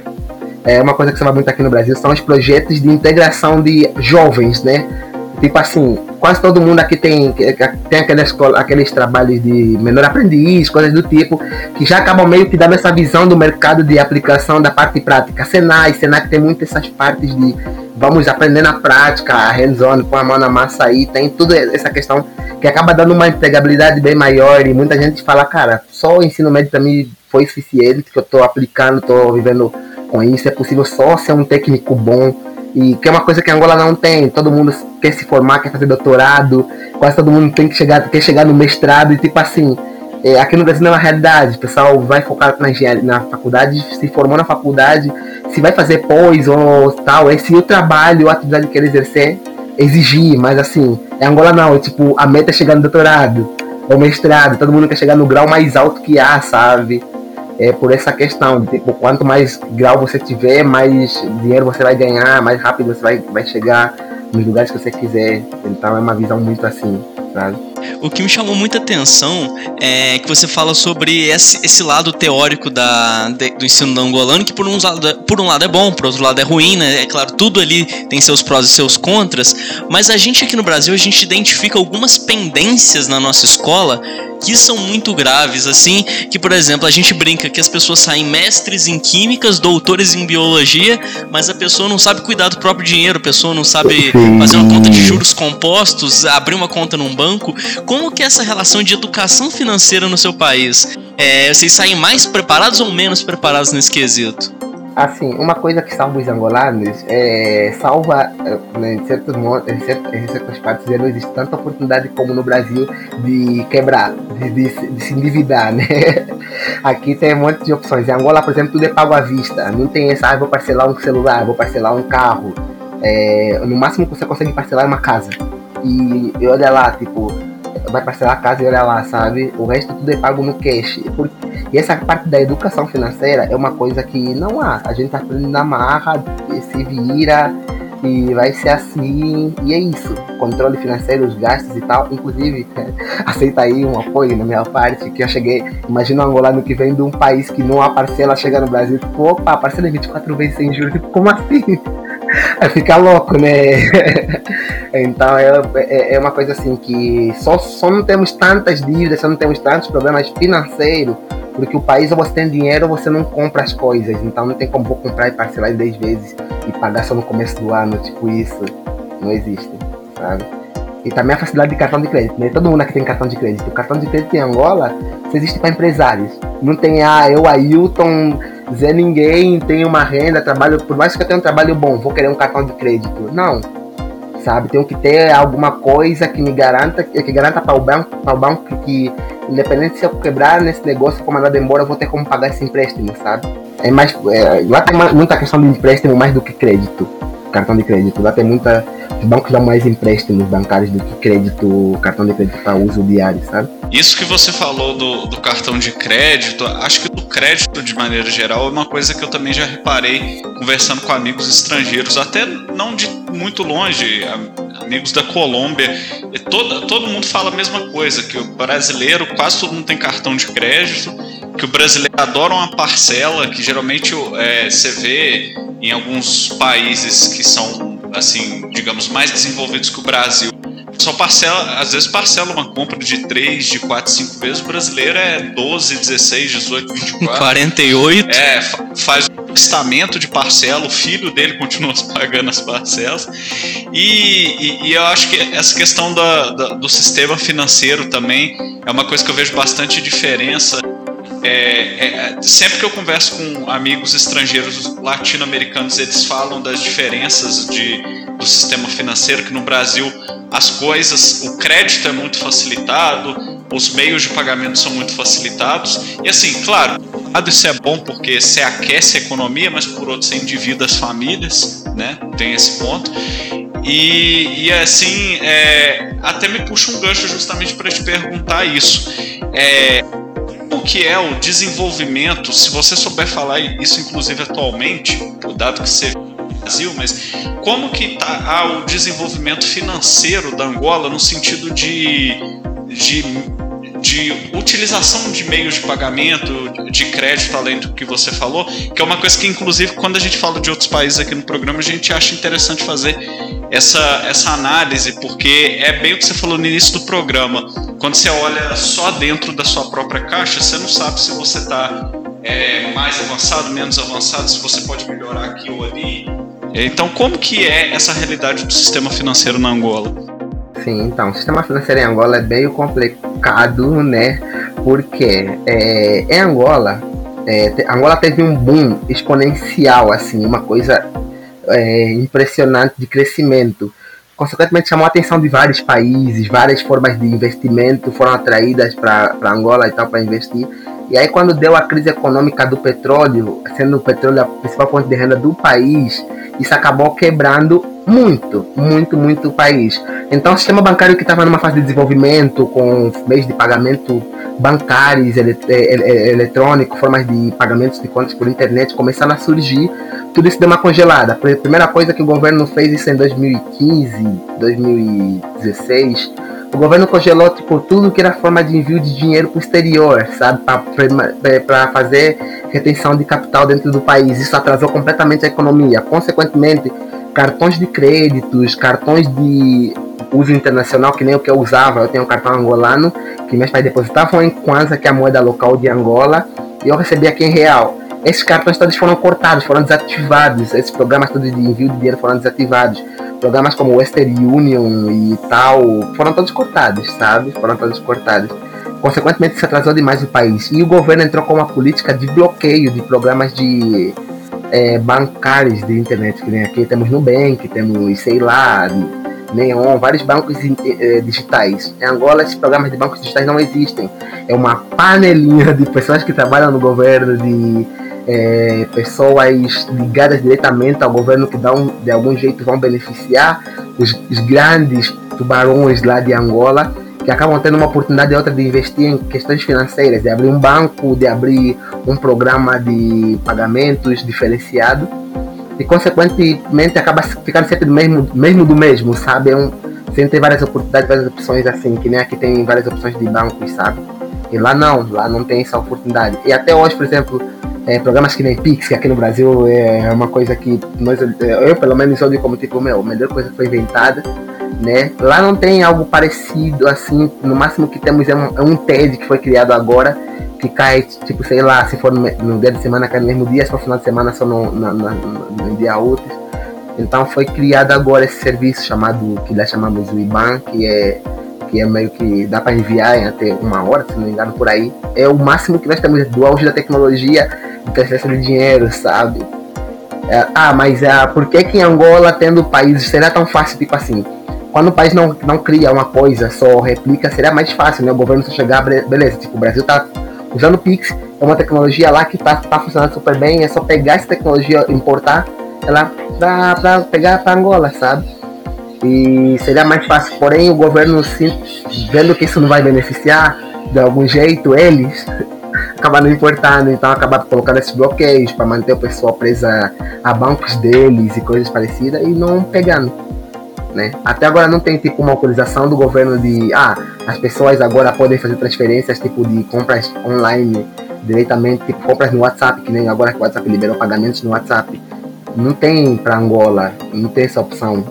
É uma coisa que estava muito aqui no Brasil são os projetos de integração de jovens, né? Tipo assim, quase todo mundo aqui tem, tem aquelas, aqueles trabalhos de menor aprendiz, coisas do tipo, que já acabam meio que dando essa visão do mercado de aplicação da parte prática. Senai, Senai tem muitas essas partes de vamos aprender na prática, hands-on, com a mão na massa aí, tem tudo essa questão que acaba dando uma empregabilidade bem maior e muita gente fala, cara, só o ensino médio para mim foi suficiente, que eu estou aplicando, estou vivendo com isso, é possível só ser um técnico bom e que é uma coisa que Angola não tem. Todo mundo quer se formar, quer fazer doutorado, quase todo mundo tem que chegar, quer chegar no mestrado e tipo assim. É, aqui no Brasil não é uma realidade. O pessoal vai focar na na faculdade, se formou na faculdade, se vai fazer pós ou tal, é se o trabalho a atividade que ele exercer exigir, mas assim, é Angola não, é tipo, a meta é chegar no doutorado ou mestrado, todo mundo quer chegar no grau mais alto que há, sabe? É por essa questão, tipo, quanto mais grau você tiver, mais dinheiro você vai ganhar, mais rápido você vai, vai chegar nos lugares que você quiser. Então é uma visão muito assim, O que me chamou muita atenção é que você fala sobre esse, esse lado teórico da, de, do ensino angolano, que por um, lado, por um lado é bom, por outro lado é ruim, né? É claro, tudo ali tem seus prós e seus contras, mas a gente aqui no Brasil, a gente identifica algumas pendências na nossa escola que são muito graves, assim, que, por exemplo, a gente brinca que as pessoas saem mestres em químicas, doutores em biologia, mas a pessoa não sabe cuidar do próprio dinheiro, a pessoa não sabe fazer uma conta de juros compostos, abrir uma conta num banco. Como que é essa relação de educação financeira no seu país? É, vocês saem mais preparados ou menos preparados nesse quesito? Assim, uma coisa que salva os angolanos é salva né, em, certos, em, certos, em certas partes não existe tanta oportunidade como no Brasil de quebrar, de, de, de, se endividar, né? Aqui tem um monte de opções. Em Angola, por exemplo, tudo é pago à vista. Não tem essa, ah, vou parcelar um celular, vou parcelar um carro. É, no máximo que você consegue parcelar é uma casa. E, e olha lá, tipo, vai parcelar a casa e olha lá, sabe? O resto tudo é pago no cash. E essa parte da educação financeira é uma coisa que não há. A gente tá aprendendo na marra, se vira e vai ser assim. E é isso. Controle financeiro, os gastos e tal. Inclusive, aceita aí um apoio na minha parte, que eu cheguei. Imagina um angolano que vem de um país que não há parcela, chega no Brasil, tipo, opa, parcela 24 vezes sem juros. Tipo, como assim? Fica louco, né? então é, é, é, uma coisa assim que só, só não temos tantas dívidas, só não temos tantos problemas financeiros, porque o país ou você tem dinheiro ou você não compra as coisas. Então não tem como vou comprar e parcelar em 10 vezes e pagar só no começo do ano, tipo isso. Não existe, sabe? E também a facilidade de cartão de crédito, né? Todo mundo aqui tem cartão de crédito. O cartão de crédito em Angola só existe para empresários. Não tem, ah, eu, Ailton Zé Ninguém tem uma renda, trabalho, por mais que eu tenha um trabalho bom, vou querer um cartão de crédito. Não. Sabe, tenho que ter alguma coisa que me garanta, que garanta para o banco, para o banco que, independente se eu quebrar nesse negócio, for mandado embora, eu vou ter como pagar esse empréstimo, sabe? É mais, é, lá tem muita questão de empréstimo mais do que crédito, cartão de crédito. Lá tem muita os bancos dão mais empréstimos bancários do que crédito, cartão de crédito para uso diário, sabe? Isso que você falou do, do cartão de crédito, acho que do crédito de maneira geral é uma coisa que eu também já reparei conversando com amigos estrangeiros, até não de muito longe, amigos da Colômbia. E todo, todo mundo fala a mesma coisa, que o brasileiro, quase todo mundo tem cartão de crédito, que o brasileiro adora uma parcela, que geralmente é, você vê em alguns países que são assim, digamos, mais desenvolvidos que o Brasil, só parcela, às vezes parcela uma compra de 3, de 4, 5 vezes. O brasileiro é 12, 16, 18, 24. 48. É, faz testamento de parcela, o filho dele continua pagando as parcelas. E, e, e eu acho que essa questão da, da, do sistema financeiro também é uma coisa que eu vejo bastante diferença é, é, sempre que eu converso com amigos estrangeiros latino-americanos, eles falam das diferenças de, do sistema financeiro, que no Brasil as coisas, o crédito é muito facilitado, os meios de pagamento são muito facilitados. E assim, claro, isso é bom porque você aquece a economia, mas por outro você endivida as famílias, né? Tem esse ponto. E, e assim, é, até me puxa um gancho justamente para te perguntar isso. é, o que é o desenvolvimento, se você souber falar isso inclusive atualmente, dado que você Brasil, mas como que está o desenvolvimento financeiro da Angola no sentido de, de, de utilização de meios de pagamento, de crédito, além do que você falou, que é uma coisa que, inclusive, quando a gente fala de outros países aqui no programa, a gente acha interessante fazer essa, essa análise, porque é bem o que você falou no início do programa. Quando você olha só dentro da sua própria caixa, você não sabe se você está é, mais avançado, menos avançado, se você pode melhorar aqui ou ali. Então, como que é essa realidade do sistema financeiro na Angola? Sim, então, o sistema financeiro em Angola é meio complicado, né? Porque é, em Angola, é, Angola teve um boom exponencial, assim, uma coisa é, impressionante de crescimento. Consequentemente, chamou a atenção de vários países, várias formas de investimento foram atraídas para Angola e tal para investir. E aí, quando deu a crise econômica do petróleo, sendo o petróleo a principal fonte de renda do país, isso acabou quebrando muito, muito, muito o país. Então, o sistema bancário que estava numa fase de desenvolvimento, com meios de pagamento bancários, ele, eletrônico, formas de pagamentos de contas por internet começaram a surgir, tudo isso deu uma congelada. A primeira coisa que o governo fez isso em 2015, 2016 o governo congelou tipo, tudo que era forma de envio de dinheiro para o exterior, sabe? Para fazer retenção de capital dentro do país. Isso atrasou completamente a economia. Consequentemente, cartões de créditos, cartões de uso internacional, que nem o que eu usava, eu tenho um cartão angolano, que meus pais depositavam em Kwanza, que é a moeda local de Angola, e eu recebia aqui em real. Esses cartões todos foram cortados, foram desativados, esses programas todos de envio de dinheiro foram desativados programas como Western Union e tal foram todos cortados, sabe? Foram todos cortados. Consequentemente, se atrasou demais o país. E o governo entrou com uma política de bloqueio de programas de é, bancários de internet, que nem aqui temos Nubank, temos, sei lá, Neon, vários bancos é, digitais. Em Angola, esses programas de bancos digitais não existem. É uma panelinha de pessoas que trabalham no governo, de é, pessoas ligadas diretamente ao governo que dão, de algum jeito vão beneficiar os, os, grandes tubarões lá de Angola, que acabam tendo uma oportunidade outra de investir em questões financeiras, de abrir um banco, de abrir um programa de pagamentos diferenciado e consequentemente acaba ficando sempre do mesmo, mesmo do mesmo, sabe? É um, sempre tem várias oportunidades, várias opções assim, que nem aqui tem várias opções de bancos, sabe? E lá não, lá não tem essa oportunidade. E até hoje, por exemplo, é, programas que nem Pix, que aqui no Brasil é uma coisa que nós, eu pelo menos olho como tipo, meu, a melhor coisa que foi inventada, né? Lá não tem algo parecido assim, no máximo que temos é um, é um TED que foi criado agora, que cai, tipo, sei lá, se for no, no dia de semana cai no mesmo dia, se for no final de semana só no, no, no, no dia útil. Então foi criado agora esse serviço chamado, que nós chamamos o IBAN, que é que é meio que dá para enviar em até uma hora, se não me engano, por aí. É o máximo que nós temos do auge da tecnologia transferência de dinheiro, sabe? É, ah, mas é, por que, que Angola, tendo países, será tão fácil, tipo assim? Quando o país não, não cria uma coisa, só replica, seria mais fácil, né? O governo só chegar, beleza, tipo, o Brasil tá usando o Pix, é uma tecnologia lá que tá, tá funcionando super bem, é só pegar essa tecnologia, importar ela pra, pra pegar pra Angola, sabe? E seria mais fácil, porém o governo, vendo que isso não vai beneficiar de algum jeito eles, acaba não importando, então acaba colocando esses bloqueios para manter o pessoal presa a bancos deles e coisas parecidas e não pegando. Né? Até agora não tem tipo uma autorização do governo de ah, as pessoas agora podem fazer transferências tipo de compras online diretamente, tipo compras no WhatsApp, que nem agora que o WhatsApp liberou pagamentos no WhatsApp. Não tem para Angola, não tem essa opção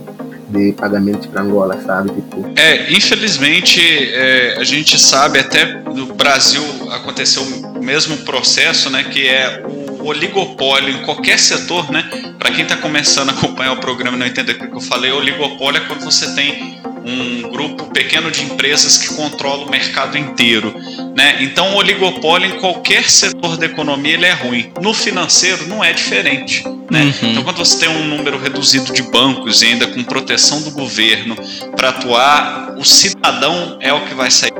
de pagamentos para Angola, sabe? Tipo... É, infelizmente é, a gente sabe até no Brasil aconteceu o mesmo processo, né? Que é o oligopólio em qualquer setor, né? Para quem está começando a acompanhar o programa e não entender o que eu falei, oligopólio é quando você tem um grupo pequeno de empresas que controla o mercado inteiro. Né? Então, o oligopólio em qualquer setor da economia ele é ruim. No financeiro não é diferente. Né? Uhum. Então, quando você tem um número reduzido de bancos e ainda com proteção do governo para atuar, o cidadão é o que vai sair.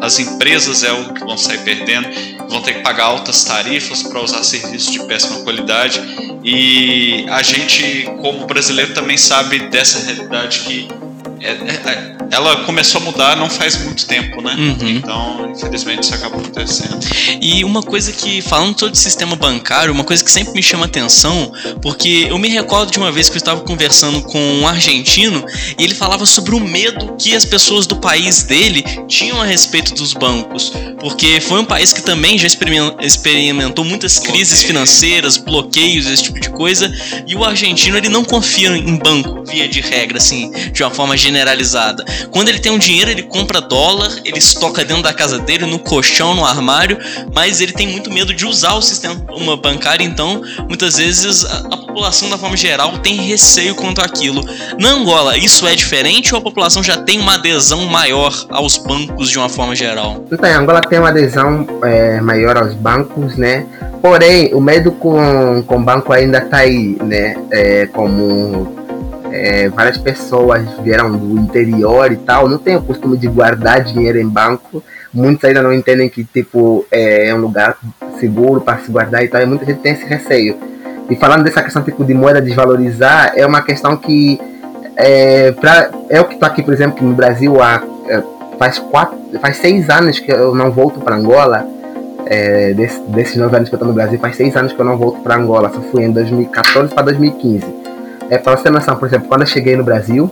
As empresas é o que vão sair perdendo, vão ter que pagar altas tarifas para usar serviços de péssima qualidade. E a gente, como brasileiro, também sabe dessa realidade que é, é, é, ela começou a mudar não faz muito tempo, né? Uhum. Então, infelizmente, isso acaba acontecendo. E uma coisa que, falando todo o sistema bancário, uma coisa que sempre me chama atenção, porque eu me recordo de uma vez que eu estava conversando com um argentino e ele falava sobre o medo que as pessoas do país dele tinham a respeito dos bancos. Porque foi um país que também já experimentou muitas crises financeiras, bloqueios, esse tipo de coisa, e o argentino ele não confia em banco, via de regra, assim, de uma forma generalizada. Quando ele tem um dinheiro, ele compra dólar, ele estoca dentro da casa dele, no colchão, no armário, mas ele tem muito medo de usar o sistema bancário, então muitas vezes a, a população, da forma geral, tem receio quanto àquilo. Na Angola, isso é diferente ou a população já tem uma adesão maior aos bancos de uma forma geral? Então, a Angola tem uma adesão é, maior aos bancos, né? Porém, o medo com, com o banco ainda está aí, né? É, como é, várias pessoas vieram do interior e tal, não tem o costume de guardar dinheiro em banco. Muitos ainda não entendem que tipo é, é um lugar seguro para se guardar e tal. E muita gente tem esse receio. E falando dessa questão tipo de moeda desvalorizar, é uma questão que é, pra, eu que estou aqui, por exemplo, no Brasil há é, faz quatro, faz seis anos que eu não volto para Angola. É, desse, desses nove anos que eu estou no Brasil, faz seis anos que eu não volto para Angola. Só fui em 2014 para 2015. É, para você ter noção, por exemplo, quando eu cheguei no Brasil,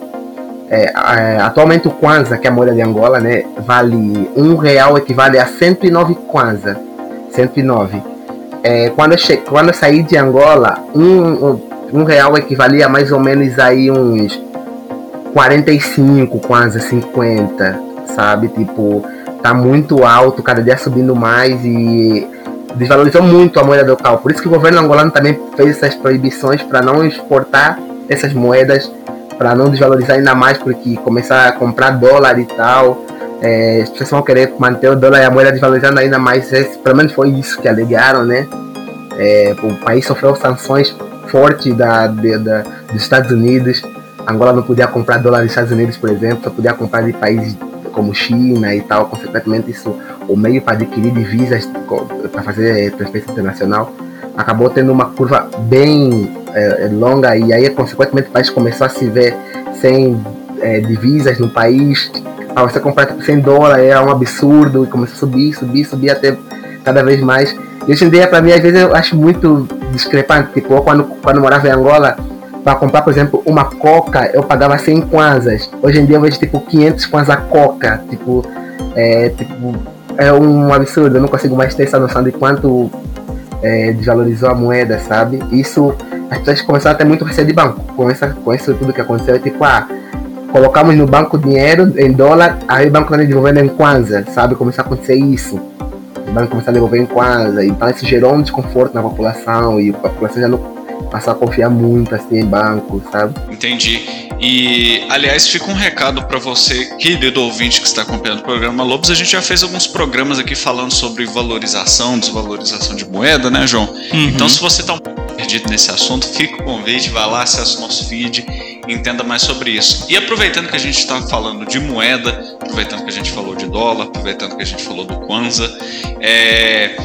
é, é, atualmente o Kwanza, que é a moeda de Angola, né, vale um real equivale a 109 Kwanza. 109. É, quando, eu che... quando eu saí de Angola, um, um, um real equivalia mais ou menos aí uns 45 Kwanza, 50, sabe? Tipo, tá muito alto, cada dia subindo mais e desvalorizou muito a moeda local. Por isso que o governo angolano também fez essas proibições para não exportar essas moedas para não desvalorizar ainda mais, porque começar a comprar dólar e tal, é, as pessoas vão querer manter o dólar e a moeda desvalorizando ainda mais. Esse, pelo menos foi isso que alegaram, né? É, o país sofreu sanções fortes da, de, da, dos Estados Unidos. Angola não podia comprar dólar dos Estados Unidos, por exemplo, só podia comprar de países como China e tal. Consequentemente, isso, o meio para adquirir divisas para fazer transferência internacional acabou tendo uma curva bem é, é, longa e aí consequentemente o país começou a se ver sem é, divisas no país. Para você comprar tipo, 100 dólares era um absurdo e começou a subir, subir, subir até cada vez mais. E hoje em dia para mim às vezes eu acho muito discrepante tipo quando, quando eu morava em Angola para comprar por exemplo uma coca eu pagava 100 kwanzas. Hoje em dia eu vejo tipo 500 kwanzas coca tipo é, tipo é um absurdo eu não consigo mais ter essa noção de quanto é, desvalorizou a moeda, sabe? Isso, as pessoas começaram a ter muito receio de banco. Com, essa, com isso tudo que aconteceu, é tipo, ah, colocamos no banco dinheiro em dólar, aí o banco está devolvendo em Kwanza, sabe? Começou a acontecer isso. O banco começou a devolver em Kwanza, então isso gerou um desconforto na população e a população já não passou a confiar muito assim em banco, sabe? Entendi. E, aliás, fica um recado para você, querido ouvinte que está acompanhando o programa Lobos. A gente já fez alguns programas aqui falando sobre valorização, desvalorização de moeda, né, João? Uhum. Então, se você está um pouco perdido nesse assunto, fica o convite, vá lá, acesse o nosso feed, entenda mais sobre isso. E aproveitando que a gente está falando de moeda, aproveitando que a gente falou de dólar, aproveitando que a gente falou do Kwanza, é, é,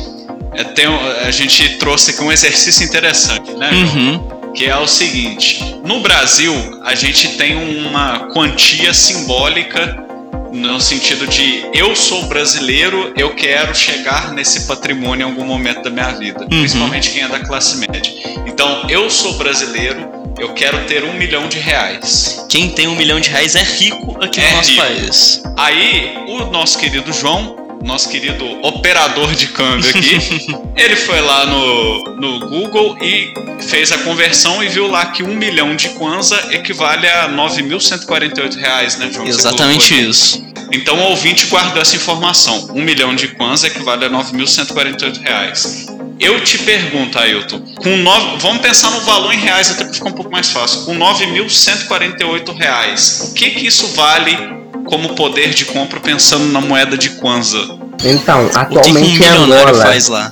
tem, a gente trouxe aqui um exercício interessante, né, João? Uhum que é o seguinte: no Brasil, a gente tem uma quantia simbólica no sentido de eu sou brasileiro, eu quero chegar nesse patrimônio em algum momento da minha vida, uhum. principalmente quem é da classe média. Então, eu sou brasileiro, eu quero ter um milhão de reais. Quem tem um milhão de reais é rico aqui é no nosso rico. país. Aí, o nosso querido João nosso querido operador de câmbio aqui, ele foi lá no, no Google e fez a conversão e viu lá que um milhão de Kwanza equivale a 9.148 reais, né, João? Exatamente isso. Então o ouvinte guardou essa informação. Um milhão de Kwanza equivale a 9.148 reais. Eu te pergunto, Ailton, com vamos pensar no valor em reais até para ficar um pouco mais fácil. Com 9.148 reais, o que que isso vale como poder de compra pensando na moeda de Kwanza. Então, atualmente que um Angola, faz lá?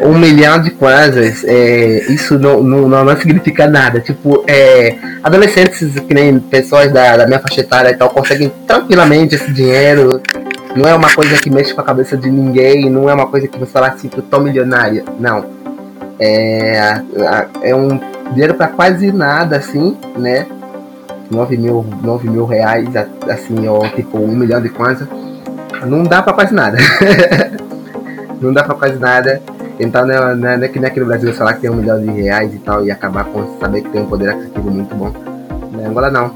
um milhão de kwanzas, é, isso não, não, não, significa nada. Tipo, é, adolescentes que nem pessoas da, da minha faixa etária e tal conseguem tranquilamente esse dinheiro. Não é uma coisa que mexe com a cabeça de ninguém, não é uma coisa que você fala assim, eu tô milionária. Não. É, é um dinheiro para quase nada, assim, né? 9 mil, 9 mil reais, assim, ou tipo um milhão de kwanza, não dá pra quase nada. não dá pra quase nada. Então não é, não é, não é que nem aqui no Brasil falar que tem um milhão de reais e tal e acabar com saber que tem um poder aquisitivo muito bom. Na Angola não.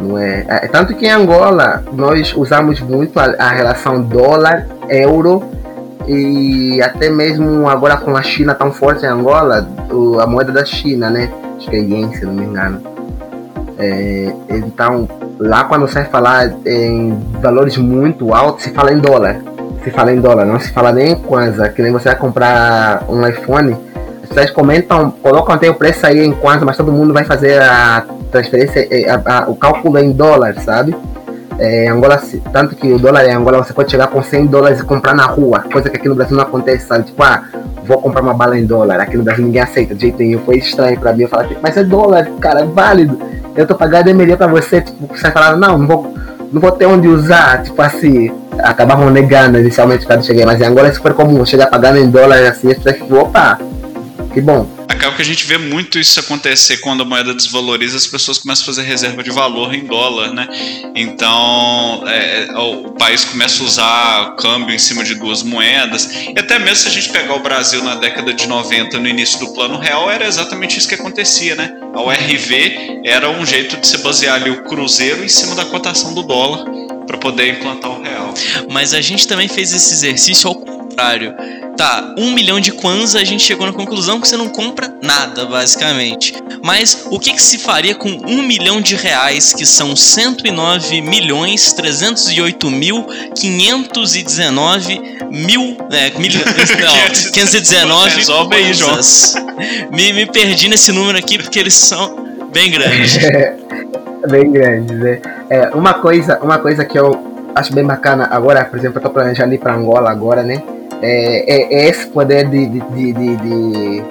Não é, é, tanto que em Angola nós usamos muito a, a relação dólar-euro e até mesmo agora com a China tão forte em Angola, a moeda da China, né? Acho que é yen, se não me engano. É, então, lá quando você falar em valores muito altos, se fala em dólar. Se fala em dólar, não se fala nem em kwanza. Que nem você vai comprar um iPhone, pessoas comentam, colocam até o preço aí em kwanza, mas todo mundo vai fazer a transferência, é, a, a, o cálculo em dólar, sabe? É, Angola, tanto que o dólar em Angola você pode chegar com 100 dólares e comprar na rua, coisa que aqui no Brasil não acontece, sabe? Tipo, ah, vou comprar uma bala em dólar. Aqui no Brasil ninguém aceita de jeito nenhum. Foi estranho pra mim. Eu falei, mas é dólar, cara, é válido. Eu tô pagando MD pra você. Tipo, você falaram, não, não vou, não vou ter onde usar. Tipo assim, acabavam negando inicialmente quando cheguei. Mas em Angola é super comum. Chegar pagando em dólar assim, as pessoas opa, que bom acaba que a gente vê muito isso acontecer quando a moeda desvaloriza, as pessoas começam a fazer reserva de valor em dólar, né? Então é, é o país começa a usar câmbio em cima de duas moedas. E até mesmo se a gente pegar o Brasil na década de 90, no início do plano real, era exatamente isso que acontecia, né? A URV era um jeito de se basear ali o cruzeiro em cima da cotação do dólar para poder implantar o real. Mas a gente também fez esse exercício ao contrário tá, um milhão de kwanza, a gente chegou na conclusão que você não compra nada, basicamente. Mas o que, que se faria com um milhão de reais, que são 109 milhões 308 mil 519 mil. É, milho, não, 519 kwanzas. Me, me perdi nesse número aqui porque eles são bem grandes. bem grandes, né? É, uma, coisa, uma coisa que eu acho bem bacana agora, por exemplo, eu tô planejando ir pra Angola agora, né? É, é, é esse poder de, de, de, de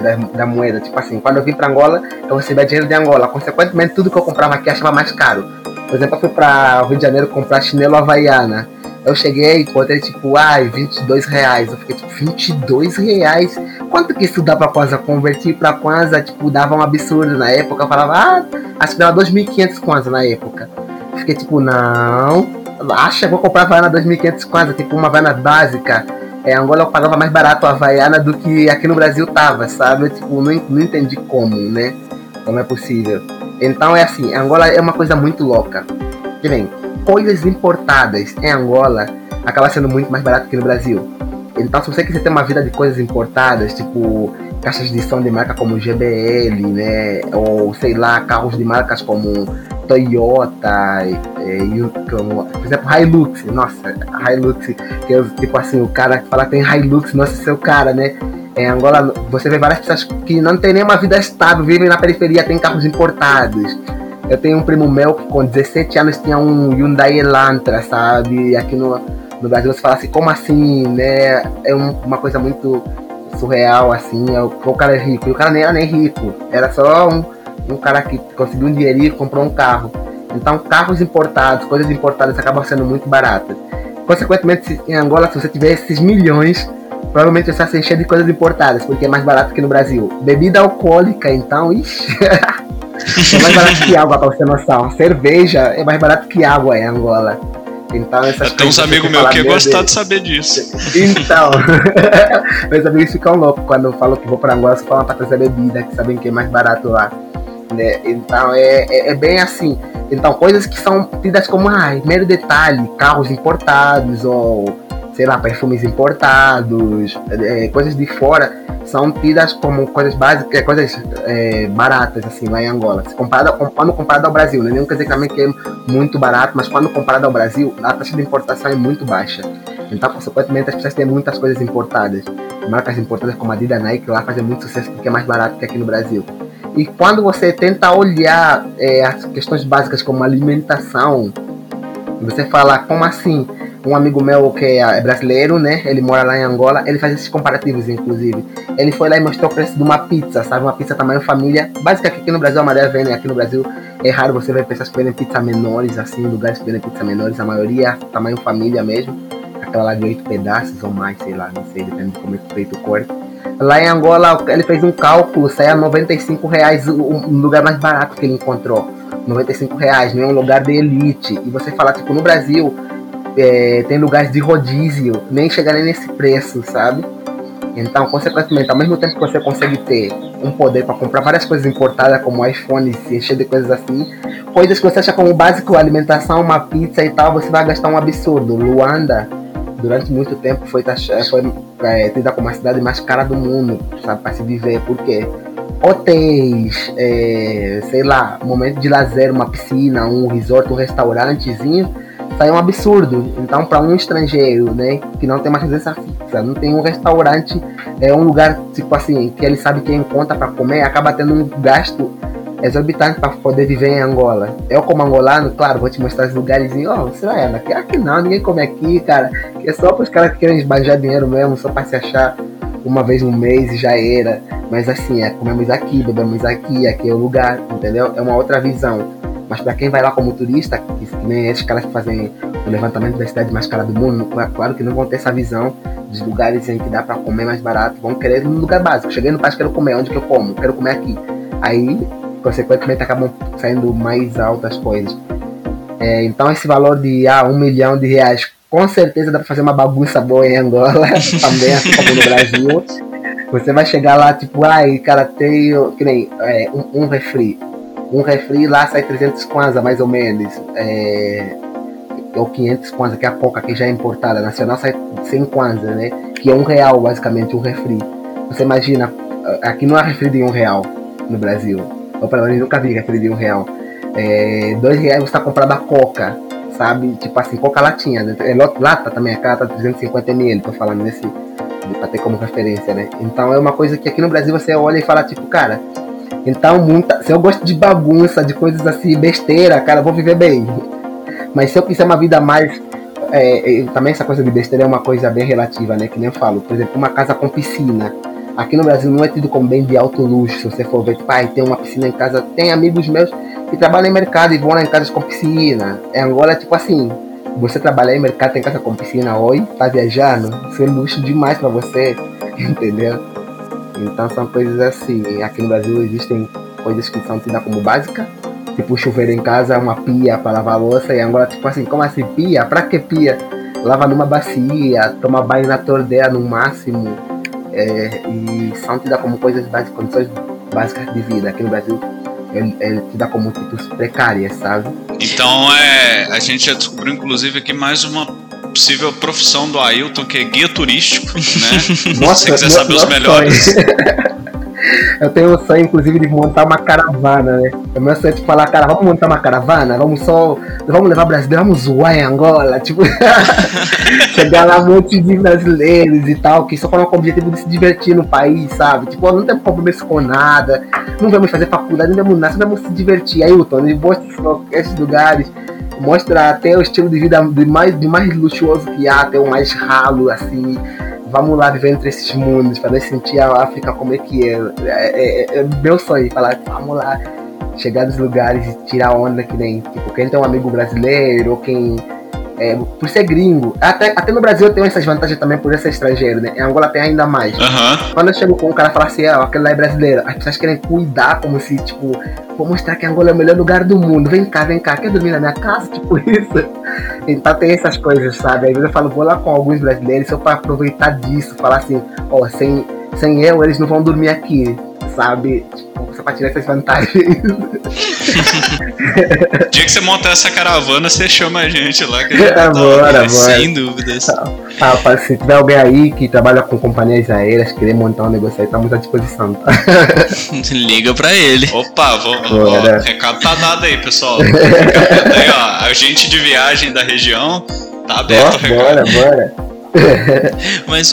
da, da, moeda. Tipo assim, quando eu vim para Angola, eu recebia dinheiro de Angola. Consequentemente, tudo que eu comprava aqui achava mais caro. Por exemplo, eu fui para Rio de Janeiro comprar chinelo havaiana. Eu cheguei e botei tipo, ai, 22 reais. Eu fiquei tipo, 22 reais? Quanto que isso dá pra Kwanza? Convertir pra Kwanza, tipo, dava um absurdo na época. Eu falava, ah, acho que dava 2.500 Kwanza na época. Eu fiquei tipo, não, acha, vou comprar a Havaiana 2500 quase, tipo uma Havaiana básica. É, Angola eu pagava mais barato a Havaiana do que aqui no Brasil tava, sabe? Tipo, não, não entendi como, né? Como é possível. Então é assim, Angola é uma coisa muito louca. Que vem, coisas importadas em Angola acaba sendo muito mais barato que no Brasil. Então se você quiser ter uma vida de coisas importadas, tipo caixas de som de marca como GBL, né? Ou sei lá, carros de marcas como Toyota, é, como, por exemplo, Hilux, nossa, Hilux, que é tipo assim, o cara que fala que tem Hilux, nossa, seu cara, né? Em Angola, você vê várias pessoas que não tem nenhuma vida estável, vivem na periferia, tem carros importados. Eu tenho um primo meu que com 17 anos tinha um Hyundai Elantra, sabe? Aqui no, no Brasil você fala assim, como assim, né? É um, uma coisa muito surreal, assim. É o, cara é rico. E o cara nem era nem rico, era só um um cara que conseguiu um dinheirinho e comprou um carro. Então, carros importados, coisas importadas acabam sendo muito baratas. Consequentemente, em Angola, se você tiver esses milhões, provavelmente você vai se encher de coisas importadas, porque é mais barato que no Brasil. Bebida alcoólica, então, ixi. é mais barato que água, pra você ter noção. Cerveja é mais barato que água em Angola. Então, essas Tem uns amigos meus que gostam de saber disso. Então, meus amigos ficam loucos quando eu falo que vou para Angola só falam para trazer bebida, que sabem que é mais barato lá. Né? Então é, é, é, bem assim. Então, coisas que são tidas como ah, mero detalhe, carros importados ou sei lá, perfumes importados, é, coisas de fora são tidas como coisas básicas, é, coisas é, baratas assim lá em Angola. Se comparado, quando comparado ao Brasil, né? não quer dizer que é muito barato, mas quando comparado ao Brasil, a taxa de importação é muito baixa. Então, consequentemente, as pessoas têm muitas coisas importadas. Marcas importadas como a Adidas Nike lá fazem muito sucesso porque é mais barato que aqui no Brasil. E quando você tenta olhar é, as questões básicas como alimentação, você fala, como assim? Um amigo meu que é brasileiro, né? Ele mora lá em Angola, ele faz esses comparativos, inclusive. Ele foi lá e mostrou o preço de uma pizza, sabe? Uma pizza tamanho família. Básica que aqui no Brasil a maioria vende, aqui no Brasil é raro você ver pessoas vendem pizza menores, assim, lugares que vendem pizza menores, a maioria é tamanho família mesmo. Aquela lá de oito pedaços ou mais, sei lá, não sei, depende de como é feito o corte. Lá em Angola, ele fez um cálculo, saia 95 reais o lugar mais barato que ele encontrou. 95 reais, não é um lugar de elite. E você fala, tipo, no Brasil é, tem lugares de rodízio, nem chegarem nesse preço, sabe? Então, consequentemente, ao mesmo tempo que você consegue ter um poder para comprar várias coisas importadas, como iPhone, se encher de coisas assim, coisas que você acha como básico, alimentação, uma pizza e tal, você vai gastar um absurdo. Luanda, durante muito tempo, foi, foi é, tida como a cidade mais cara do mundo, sabe, para se viver. Por quê? Hotéis, é, sei lá, momento de lazer, uma piscina, um resort, um restaurantezinho Tá é um absurdo. Então, para um estrangeiro, né, que não tem uma residência fixa, não tem um restaurante, é um lugar, tipo assim, que ele sabe que encontra para comer, acaba tendo um gasto exorbitante para poder viver em Angola. Eu, como angolano, claro, vou te mostrar os lugares e, ó, oh, você vai aqui, aqui não, ninguém come aqui, cara. É só para os caras que querem esbanjar dinheiro mesmo, só para se achar uma vez no mês e já era. Mas assim, é comemos aqui, bebemos aqui, aqui é o lugar, entendeu? É uma outra visão. Mas para quem vai lá como turista, que, que nem esses caras que fazem o levantamento da cidade mais cara do mundo, claro que não vão ter essa visão de lugares em que dá para comer mais barato, vão querer um lugar básico. Cheguei no país, quero comer, onde que eu como? Quero comer aqui. Aí, consequentemente, acabam saindo mais altas coisas. É, então, esse valor de ah, um milhão de reais, com certeza dá para fazer uma bagunça boa em Angola, também, assim como no Brasil. Você vai chegar lá, tipo, ai, cara, tenho, que nem é, um, um refri um refri lá sai 300 kwanza, mais ou menos. É, ou 500 kwanza, que a coca que já é importada. Nacional sai 100 kwanza, né? Que é um real, basicamente, um refri. Você imagina, aqui não há refri de um real no Brasil. Ou pelo menos nunca vi refri de um real. É, dois reais você está comprando a coca, sabe? Tipo assim, coca latinha. Né? É, lata também, a tá 350ml, tô falando nesse. Pra ter como referência, né? Então é uma coisa que aqui no Brasil você olha e fala, tipo, cara, então, muita, se eu gosto de bagunça, de coisas assim, besteira, cara, eu vou viver bem. Mas se eu quiser uma vida mais. É, é, também essa coisa de besteira é uma coisa bem relativa, né? Que nem eu falo. Por exemplo, uma casa com piscina. Aqui no Brasil não é tido como bem de alto luxo. Se você for ver, tipo, ah, tem uma piscina em casa. Tem amigos meus que trabalham em mercado e vão lá em casas com piscina. Em Angola é tipo assim. Você trabalhar em mercado, tem casa com piscina, oi, tá viajando? Isso é luxo demais pra você, entendeu? Então são coisas assim. Aqui no Brasil existem coisas que são tidas como básica, tipo chuveiro em casa, uma pia para lavar louça, e agora tipo assim, como assim pia? Pra que pia? Lava numa bacia, toma banho na torneira no máximo. É, e são tidas como coisas básicas, condições básicas de vida. Aqui no Brasil é, é tida como tipos precárias, sabe? Então é, a gente já descobriu inclusive aqui mais uma possível profissão do Ailton, que é guia turístico, né? Nossa, Se você quiser saber os melhores. Eu tenho o sonho, inclusive, de montar uma caravana, né? O meu sonho é de falar, cara, vamos montar uma caravana? Vamos só. Vamos levar brasileiro, vamos zoar em Angola. Tipo, chegar lá um monte de brasileiros e tal, que só falam com o objetivo de se divertir no país, sabe? Tipo, não temos compromisso com nada, não vamos fazer faculdade, não vamos nada, só vamos se divertir. Aí, Hilton, ele mostra esses lugares mostra até o estilo de vida de mais, de mais luxuoso que há, até o mais ralo, assim. Vamos lá viver entre esses mundos para sentir a África como é que é. É, é, é meu sonho, falar, vamos lá, chegar nos lugares e tirar onda que nem, tipo, quem tem um amigo brasileiro, ou quem é, por ser gringo. Até, até no Brasil eu tenho essas vantagens também por ser estrangeiro, né? Em Angola tem ainda mais. Uhum. Quando eu chego com um cara e falo assim, ah, aquele lá é brasileiro, as pessoas querem cuidar como se, tipo, vou mostrar que Angola é o melhor lugar do mundo. Vem cá, vem cá, quer dormir na minha casa? Tipo isso. Então tem essas coisas, sabe? Às vezes eu falo, vou lá com alguns brasileiros só para aproveitar disso, falar assim, ó, oh, sem, sem eu eles não vão dormir aqui, sabe? Tipo, só pra tirar essas vantagens. dia que você montar essa caravana, você chama a gente lá. Que a gente tá bora, bora. Sem dúvidas. Ah, ah, se tiver alguém aí que trabalha com companhias aéreas, querer montar um negócio aí, estamos à disposição. Tá? Liga pra ele. Opa, vou, ó, recado tá dado aí, pessoal. aí, ó, agente de viagem da região, tá aberto. Oh, bora, bora. Mas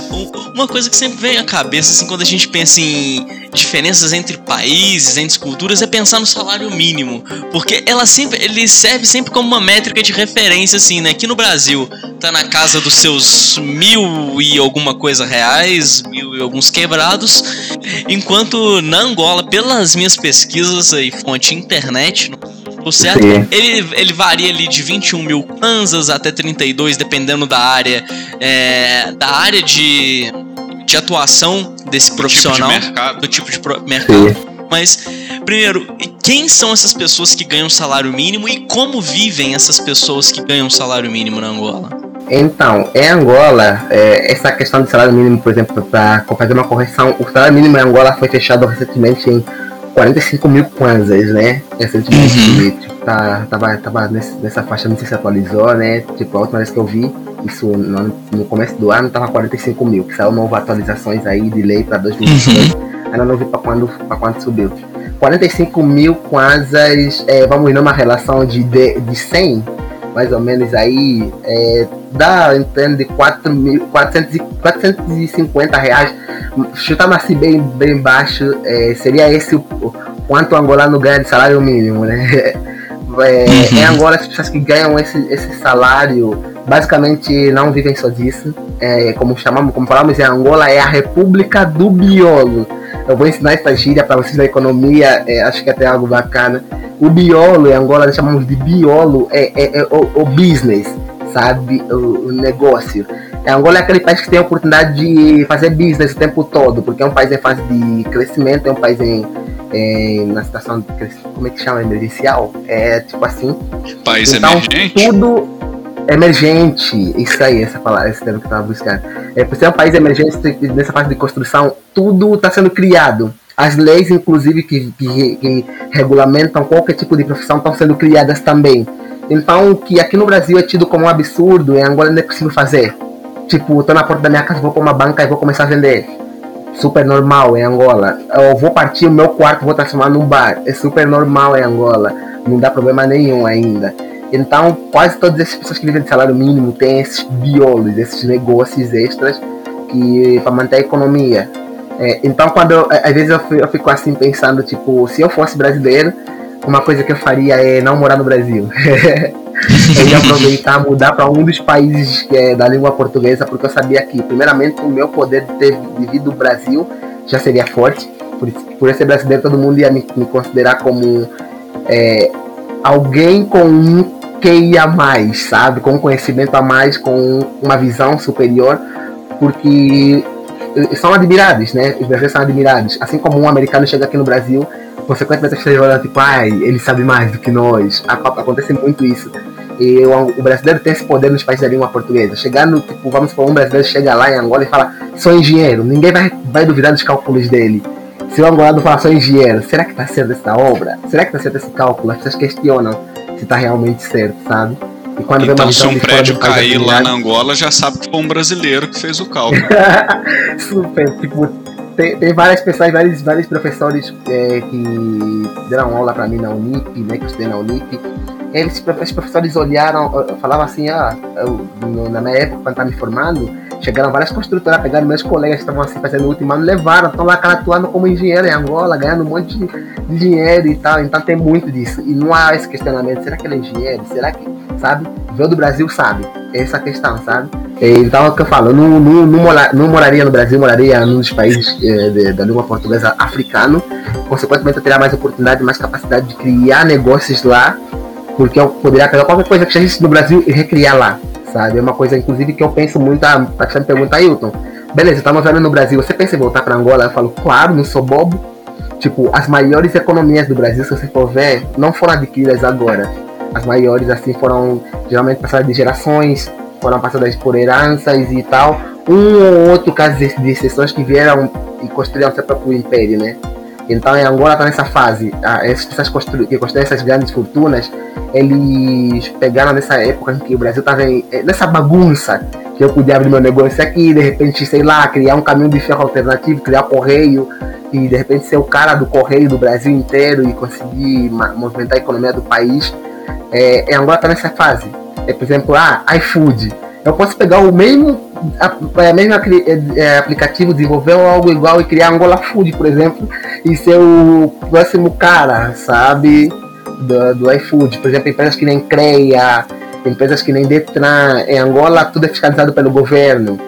uma coisa que sempre vem à cabeça, assim, quando a gente pensa em diferenças entre países, entre culturas, é pensar no salário mínimo. Porque ela sempre, ele serve sempre como uma métrica de referência, assim, né? Aqui no Brasil tá na casa dos seus mil e alguma coisa reais, mil e alguns quebrados. Enquanto na Angola, pelas minhas pesquisas aí, fonte internet, certo? Ele, ele varia ali de 21 mil kwanzas até 32, dependendo da área, é, da área de, de atuação desse do profissional, tipo de do tipo de pro, mercado. Sim. Mas primeiro, quem são essas pessoas que ganham salário mínimo e como vivem essas pessoas que ganham salário mínimo na Angola? Então, em Angola, é, essa questão de salário mínimo, por exemplo, para fazer uma correção, o salário mínimo em Angola foi fechado recentemente em 45 mil kwanzas, né? Recentemente, uhum. tipo, tá, tava, tava nesse, nessa faixa, não sei se atualizou, né? Tipo, a última vez que eu vi, isso no, no começo do ano, tava 45 mil, que saiu novas atualizações aí de lei para 2022. Uhum. Ainda não vi para quando, pra quando subiu. 45 mil kwanzas, é, vamos numa relação de, de, de 100, mais ou menos aí, é, dá em torno de 4 mil, 400, 450 reais. Chutando assim bem, bem baixo, é, seria esse o, o quanto o angolano ganha de salário mínimo, né? É, uhum. Em Angola, as pessoas que ganham esse, esse salário basicamente não vivem só disso. É, como chamamos, como falamos em Angola, é a República do Biolo. Eu vou ensinar essa gíria para vocês da economia, é, acho que é até algo bacana. O biolo em Angola, nós chamamos de biolo, é, é, é o, o, business, sabe? O, o negócio. Em Angola é aquele país que tem a oportunidade de fazer business o tempo todo, porque é um país em fase de crescimento, é um país em, em na situação de como é que chama? Emergencial? É tipo assim. País então, emergente? Tudo emergente, isso aí, essa palavra, esse termo que eu estava buscando. É, por ser um país emergente, nessa fase de construção, tudo está sendo criado. As leis, inclusive, que, que, que, regulamentam qualquer tipo de profissão estão sendo criadas também. Então, que aqui no Brasil é tido como um absurdo, em Angola não é possível fazer. Tipo, estou na porta da minha casa, vou para uma banca e vou começar a vender. Super normal em Angola. Eu vou partir o meu quarto, vou transformar num bar. É super normal em Angola. Não dá problema nenhum ainda. Então, quase todas as pessoas que vivem de salário mínimo têm esses biolos, esses negócios extras que para manter a economia. É, então, quando eu, às vezes eu, eu, fico assim pensando, tipo, se eu fosse brasileiro, uma coisa que eu faria é não morar no Brasil. eu ia aproveitar, mudar para um dos países é, da língua portuguesa, porque eu sabia que, primeiramente, o meu poder de ter vivido no Brasil já seria forte. Por, por ser brasileiro, todo mundo ia me, me considerar como é, alguém com um QI a mais, sabe? Com conhecimento a mais, com uma visão superior, porque são admirados, né? Os brasileiros são admirados. Assim como um americano chega aqui no Brasil, consequentemente as pessoas olham tipo, ai, ele sabe mais do que nós. Acontece muito isso. E o, brasileiro tem esse poder nos países da língua portuguesa. Chegar no, tipo, vamos supor, um brasileiro chega lá em Angola e fala, sou engenheiro, ninguém vai, vai duvidar dos cálculos dele. Se o angolano falar, sou engenheiro, será que está certo essa obra? Será que está certo esse cálculo? As pessoas questionam se tá realmente certo, sabe? E quando então, se um prédio cair lá na Angola, já sabe que foi um brasileiro que fez o cálculo. Super, tipo, tem, tem, várias pessoas, vários, vários professores é, que deram aula para mim na Unip, né, que eu estudei na Unip. Eles, os professores olharam, falavam assim, ah, eu, na minha época, quando estava me formando, chegaram várias construtoras, pegaram meus colegas que estavam assim fazendo o último ano, levaram, estão lá atuando como engenheiro em Angola, ganhando um monte de, de, dinheiro e tal. Então tem muito disso. E não há esse questionamento, será que ele é engenheiro? Será que, sabe? Veio do Brasil, sabe? Essa questão, sabe? Então é o que eu falo, não, não, não, morar, não moraria no Brasil, moraria num dos países eh, de, da língua portuguesa africano. Consequentemente eu teria mais oportunidade, mais capacidade de criar negócios lá, porque eu poderia pegar qualquer coisa que já existe no Brasil e recriar lá sabe? É uma coisa, inclusive, que eu penso muito, a Tatiana pergunta, Ailton, beleza, estamos vendo no Brasil, você pensa em voltar para Angola? Eu falo, claro, não sou bobo. Tipo, as maiores economias do Brasil, se você for ver, não foram adquiridas agora. As maiores, assim, foram geralmente passadas de gerações, foram passadas por heranças e tal. Um ou outro caso de exceções que vieram e construíram seu próprio império, né? Então, em Angola está nessa fase. Ah, essas pessoas que construíram essas grandes fortunas, eles pegaram nessa época em que o Brasil estava eh, nessa bagunça que eu podia abrir meu negócio aqui, de repente, sei lá, criar um caminho de ferro alternativo, criar correio e de repente ser o cara do correio do Brasil inteiro e conseguir movimentar a economia do país. É, Angola está nessa fase. É, por exemplo, ah, iFood. Eu posso pegar o mesmo, a, a mesmo é, aplicativo, desenvolver algo igual e criar Angola Food, por exemplo, e ser o próximo cara, sabe? do, do iFood. Por exemplo, empresas que nem CREA, empresas que nem Detran. Em Angola, tudo é fiscalizado pelo governo.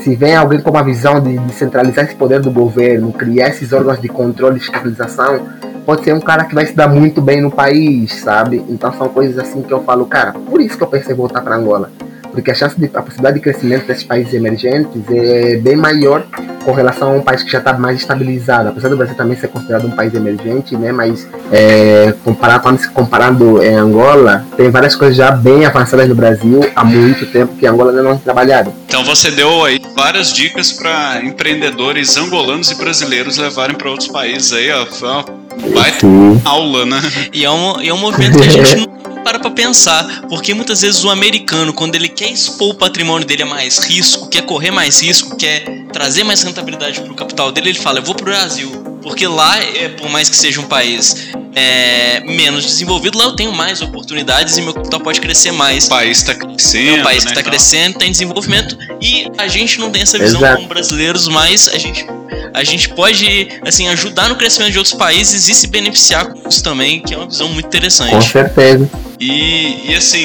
Se vem alguém com uma visão de descentralizar esse poder do governo, criar esses órgãos de controle e fiscalização, pode ser um cara que vai se dar muito bem no país, sabe? Então são coisas assim que eu falo, cara, por isso que eu pensei em voltar para Angola. Porque a chance de a possibilidade de crescimento desses países emergentes é bem maior com relação a um país que já está mais estabilizado. Apesar do Brasil também ser considerado um país emergente, né, mas é, comparar, quando se comparando em Angola, tem várias coisas já bem avançadas no Brasil há muito tempo que Angola ainda não é trabalhado. Então você deu aí várias dicas para empreendedores angolanos e brasileiros levarem para outros países aí, ó. Foi uma baita aula, né? E é um, e é um movimento que a gente não para pra pensar, porque muitas vezes o americano, quando ele quer expor o patrimônio dele a mais risco, quer correr mais risco, quer trazer mais rentabilidade pro capital dele, ele fala, eu vou pro Brasil. Porque lá, é, por mais que seja um país é, menos desenvolvido, lá eu tenho mais oportunidades e meu capital pode crescer mais. O país está crescendo. É um país que está né, crescendo, tem desenvolvimento e a gente não tem essa visão Exato. como brasileiros, mas a gente a gente pode assim ajudar no crescimento de outros países e se beneficiar com isso também, que é uma visão muito interessante. Com certeza. E, e assim,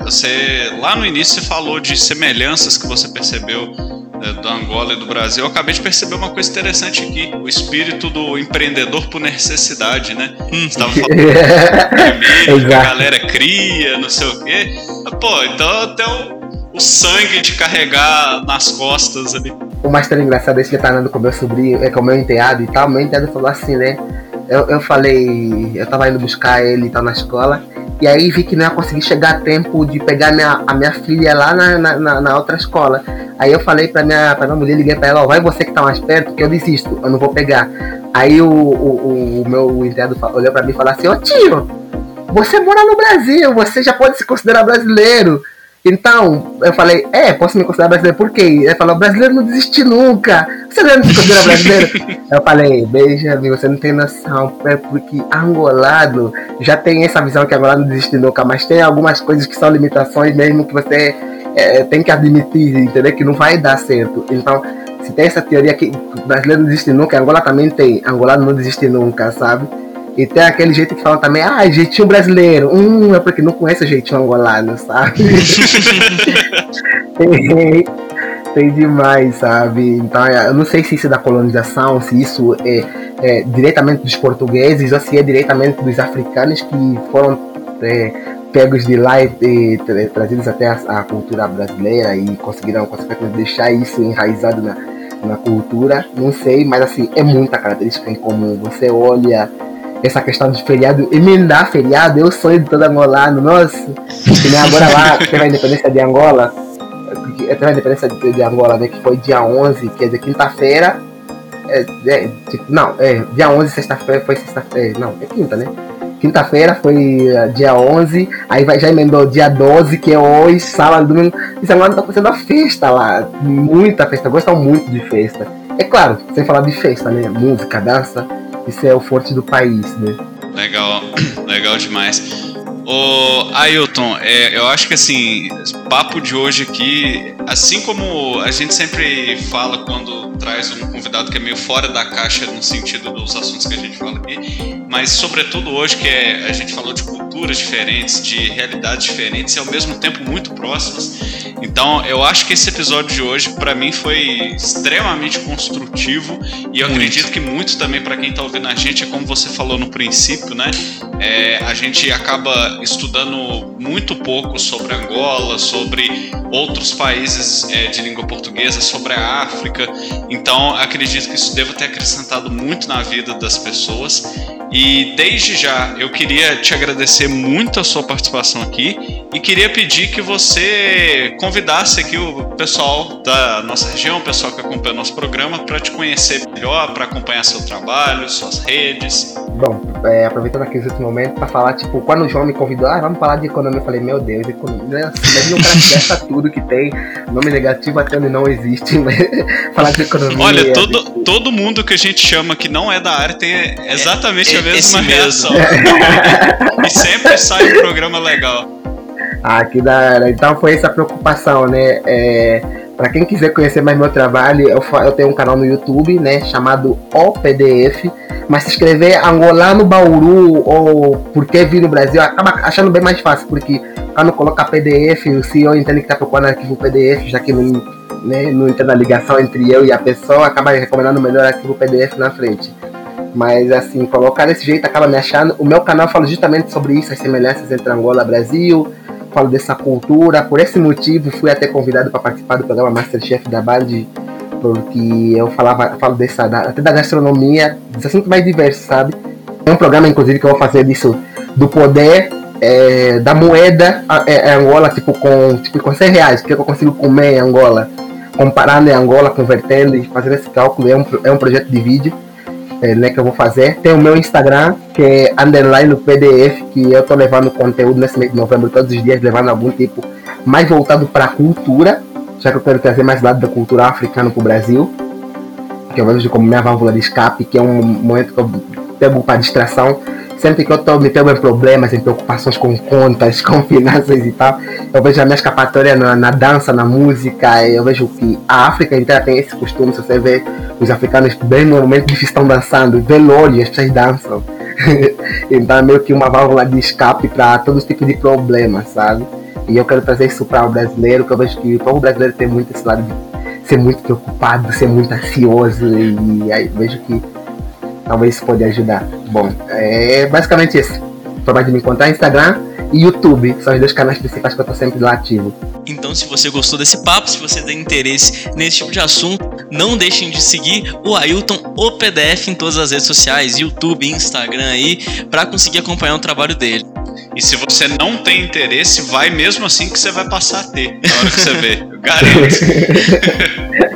você lá no início você falou de semelhanças que você percebeu é, do Angola e do Brasil. Eu acabei de perceber uma coisa interessante aqui: o espírito do empreendedor por necessidade, né? Hum, você tava falando de a galera cria, não sei o quê. Pô, então até o, o sangue de carregar nas costas ali. O mais engraçado é que tá andando com meu sobrinho, é com meu enteado e tal. Meu enteado falou assim, né? Eu, eu falei, eu tava indo buscar ele e tal na escola. E aí vi que não ia conseguir chegar a tempo de pegar minha, a minha filha lá na, na, na outra escola. Aí eu falei pra minha, pra minha mulher, liguei pra ela, ó, vai você que tá mais perto, que eu desisto, eu não vou pegar. Aí o, o, o meu enteado olhou pra mim e falou assim, ô tio, você mora no Brasil, você já pode se considerar brasileiro. Então, eu falei, é, posso me considerar brasileiro, por quê? Ele falou, brasileiro não desiste nunca. Você não se considera brasileiro? eu falei, Benjamin, você não tem noção, é porque angolano já tem essa visão que angolano não desiste nunca, mas tem algumas coisas que são limitações mesmo que você é, tem que admitir, entender que não vai dar certo. Então, se tem essa teoria que brasileiro não desiste nunca, Angola também tem, angolano não desiste nunca, sabe? E tem aquele jeito que falam também, ah, jeitinho brasileiro. Hum, é porque não conhece o jeitinho angolano, sabe? tem, tem demais, sabe? Então, eu não sei se isso é da colonização, se isso é, é diretamente dos portugueses ou se é diretamente dos africanos que foram é, pegos de lá e, e trazidos até a, a, cultura brasileira e conseguiram, consequentemente, deixar isso enraizado na, na cultura. Não sei, mas assim, é muita característica em comum. Você olha essa questão de feriado, emendar feriado, eu sonho de todo angolano, nossa. Que nem agora lá, teve a independência de Angola, teve a independência de, de, Angola, né, que foi dia 11, quer dizer, quinta-feira, é, é, tipo, não, é, dia 11, sexta-feira, foi sexta-feira, não, é quinta, né? Quinta-feira foi uh, dia 11, aí vai, já emendou dia 12, que é hoje, sábado, domingo. Isso agora tá fazendo a festa lá, muita festa, gostam muito de festa. É claro, sem falar de festa, né? Música, dança, isso é o forte do país, né? Legal, legal demais. Ô, Ailton, é, eu acho que assim, papo de hoje aqui, assim como a gente sempre fala quando traz um convidado que é meio fora da caixa no sentido dos assuntos que a gente fala aqui, mas sobretudo hoje que é, a gente falou de culturas diferentes, de realidades diferentes e ao mesmo tempo muito próximas. Então, eu acho que esse episódio de hoje para mim foi extremamente construtivo e eu muito. acredito que muito também para quem está ouvindo a gente é como você falou no princípio, né? É, a gente acaba estudando muito pouco sobre Angola, sobre outros países é, de língua portuguesa, sobre a África. Então, acredito que isso deva ter acrescentado muito na vida das pessoas. E desde já eu queria te agradecer muito a sua participação aqui e queria pedir que você convidasse aqui o pessoal da nossa região, o pessoal que acompanha o nosso programa, para te conhecer melhor, para acompanhar seu trabalho, suas redes. Bom, é, aproveitando aqui esse momento para falar, tipo, quando o João me convidou, ah, vamos falar de economia, eu falei, meu Deus, economia, assim, um cara que tudo que tem, nome negativo até onde não existe, mas falar de economia. Olha, todo, todo mundo que a gente chama que não é da área tem exatamente é, a mesma reação. e sempre sai um programa legal. Ah, que da hora. Então foi essa preocupação, né? É, para quem quiser conhecer mais meu trabalho, eu, eu tenho um canal no YouTube, né? Chamado OPDF. Mas se escrever Angolano Bauru ou Por que vir no Brasil, acaba achando bem mais fácil, porque quando colocar PDF, o CEO entende que está procurando arquivo PDF, já que não, né, não entende a ligação entre eu e a pessoa, acaba recomendando o melhor arquivo PDF na frente. Mas assim, colocar desse jeito acaba me achando. O meu canal fala justamente sobre isso, as semelhanças entre Angola e Brasil falo dessa cultura. Por esse motivo, fui até convidado para participar do programa Masterchef da Band, porque eu falava, falo dessa, até da gastronomia, dos assuntos mais diversos, sabe? Tem um programa, inclusive, que eu vou fazer disso, do poder é, da moeda é, é Angola, tipo, com, tipo, com 100 reais, o que eu consigo comer em Angola, comparando em Angola, convertendo e fazendo esse cálculo, é um, é um projeto de vídeo é, né, que eu vou fazer. Tem o meu Instagram, que é underline no PDF, que eu tô levando conteúdo nesse mês de novembro, todos os dias, levando algum tipo mais voltado para cultura, já que eu quero trazer mais lado da cultura africana para o Brasil, que eu vejo como minha válvula de escape, que é um momento que eu pego para distração sempre que eu estou me pego em problemas, em preocupações com contas, com finanças e tal, eu vejo a minha escapatória na, na, dança, na música, eu vejo que a África inteira tem esse costume, se você vê os africanos bem no momento que estão dançando, velório, as pessoas dançam. então é meio que uma válvula de escape para todos os tipos de problemas, sabe? E eu quero trazer isso para o brasileiro, que eu vejo que o povo brasileiro tem muito esse lado de ser muito preocupado, ser muito ansioso, e aí vejo que Talvez isso pode ajudar. Bom, é basicamente isso. Forma de me encontrar Instagram e YouTube. São os dois canais principais que eu tô sempre lá ativo. Então, se você gostou desse papo, se você tem interesse nesse tipo de assunto, não deixem de seguir o Ailton o PDF em todas as redes sociais, YouTube, Instagram aí, para conseguir acompanhar o trabalho dele. E se você não tem interesse, vai mesmo assim que você vai passar a ter na hora que você vê. Eu garanto.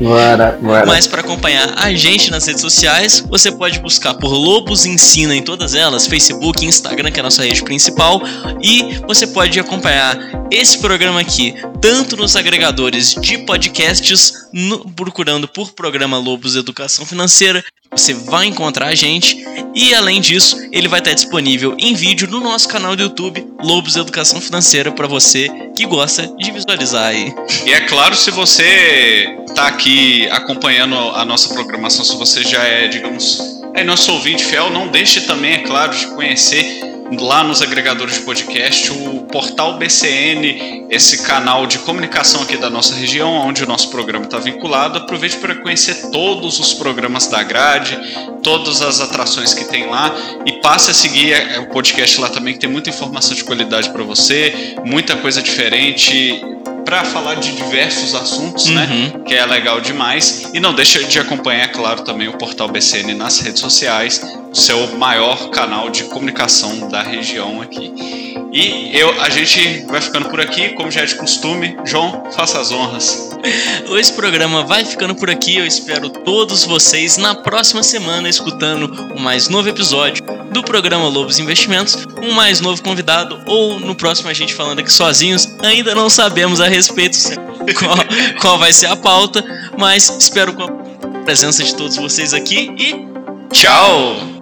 Bora, bora. Mas para acompanhar a gente nas redes sociais, você pode buscar por Lobos Ensina em todas elas, Facebook, Instagram, que é a nossa rede principal, e você pode acompanhar esse programa aqui tanto nos agregadores de podcasts, no, procurando por programa Lobos Educação Financeira, você vai encontrar a gente e além disso, ele vai estar disponível em vídeo no nosso canal do YouTube Lobos Educação Financeira para você que gosta de visualizar aí. E é claro, se você está aqui acompanhando a nossa programação, se você já é, digamos, é nosso ouvinte fiel, não deixe também, é claro, de conhecer lá nos agregadores de podcast o portal BCN, esse canal de comunicação aqui da nossa região, onde o nosso programa está vinculado. Aproveite para conhecer todos os programas da grade, todas as atrações que tem lá e passe a seguir é, o podcast lá também, que tem muita informação de qualidade para você, muita coisa diferente para falar de diversos assuntos, né? uhum. né? Que é legal demais. E não deixa de acompanhar, claro, também o portal BCN nas redes sociais, seu maior canal de comunicação da região aqui. E eu, a gente vai ficando por aqui, como já é de costume. João, faça as honras. Esse programa vai ficando por aqui. Eu espero todos vocês na próxima semana escutando um mais novo episódio do programa Lobos Investimentos, um mais novo convidado ou no próximo a gente falando aqui sozinhos. Ainda não sabemos a respeito qual, qual vai ser a pauta, mas espero com a presença de todos vocês aqui e tchau!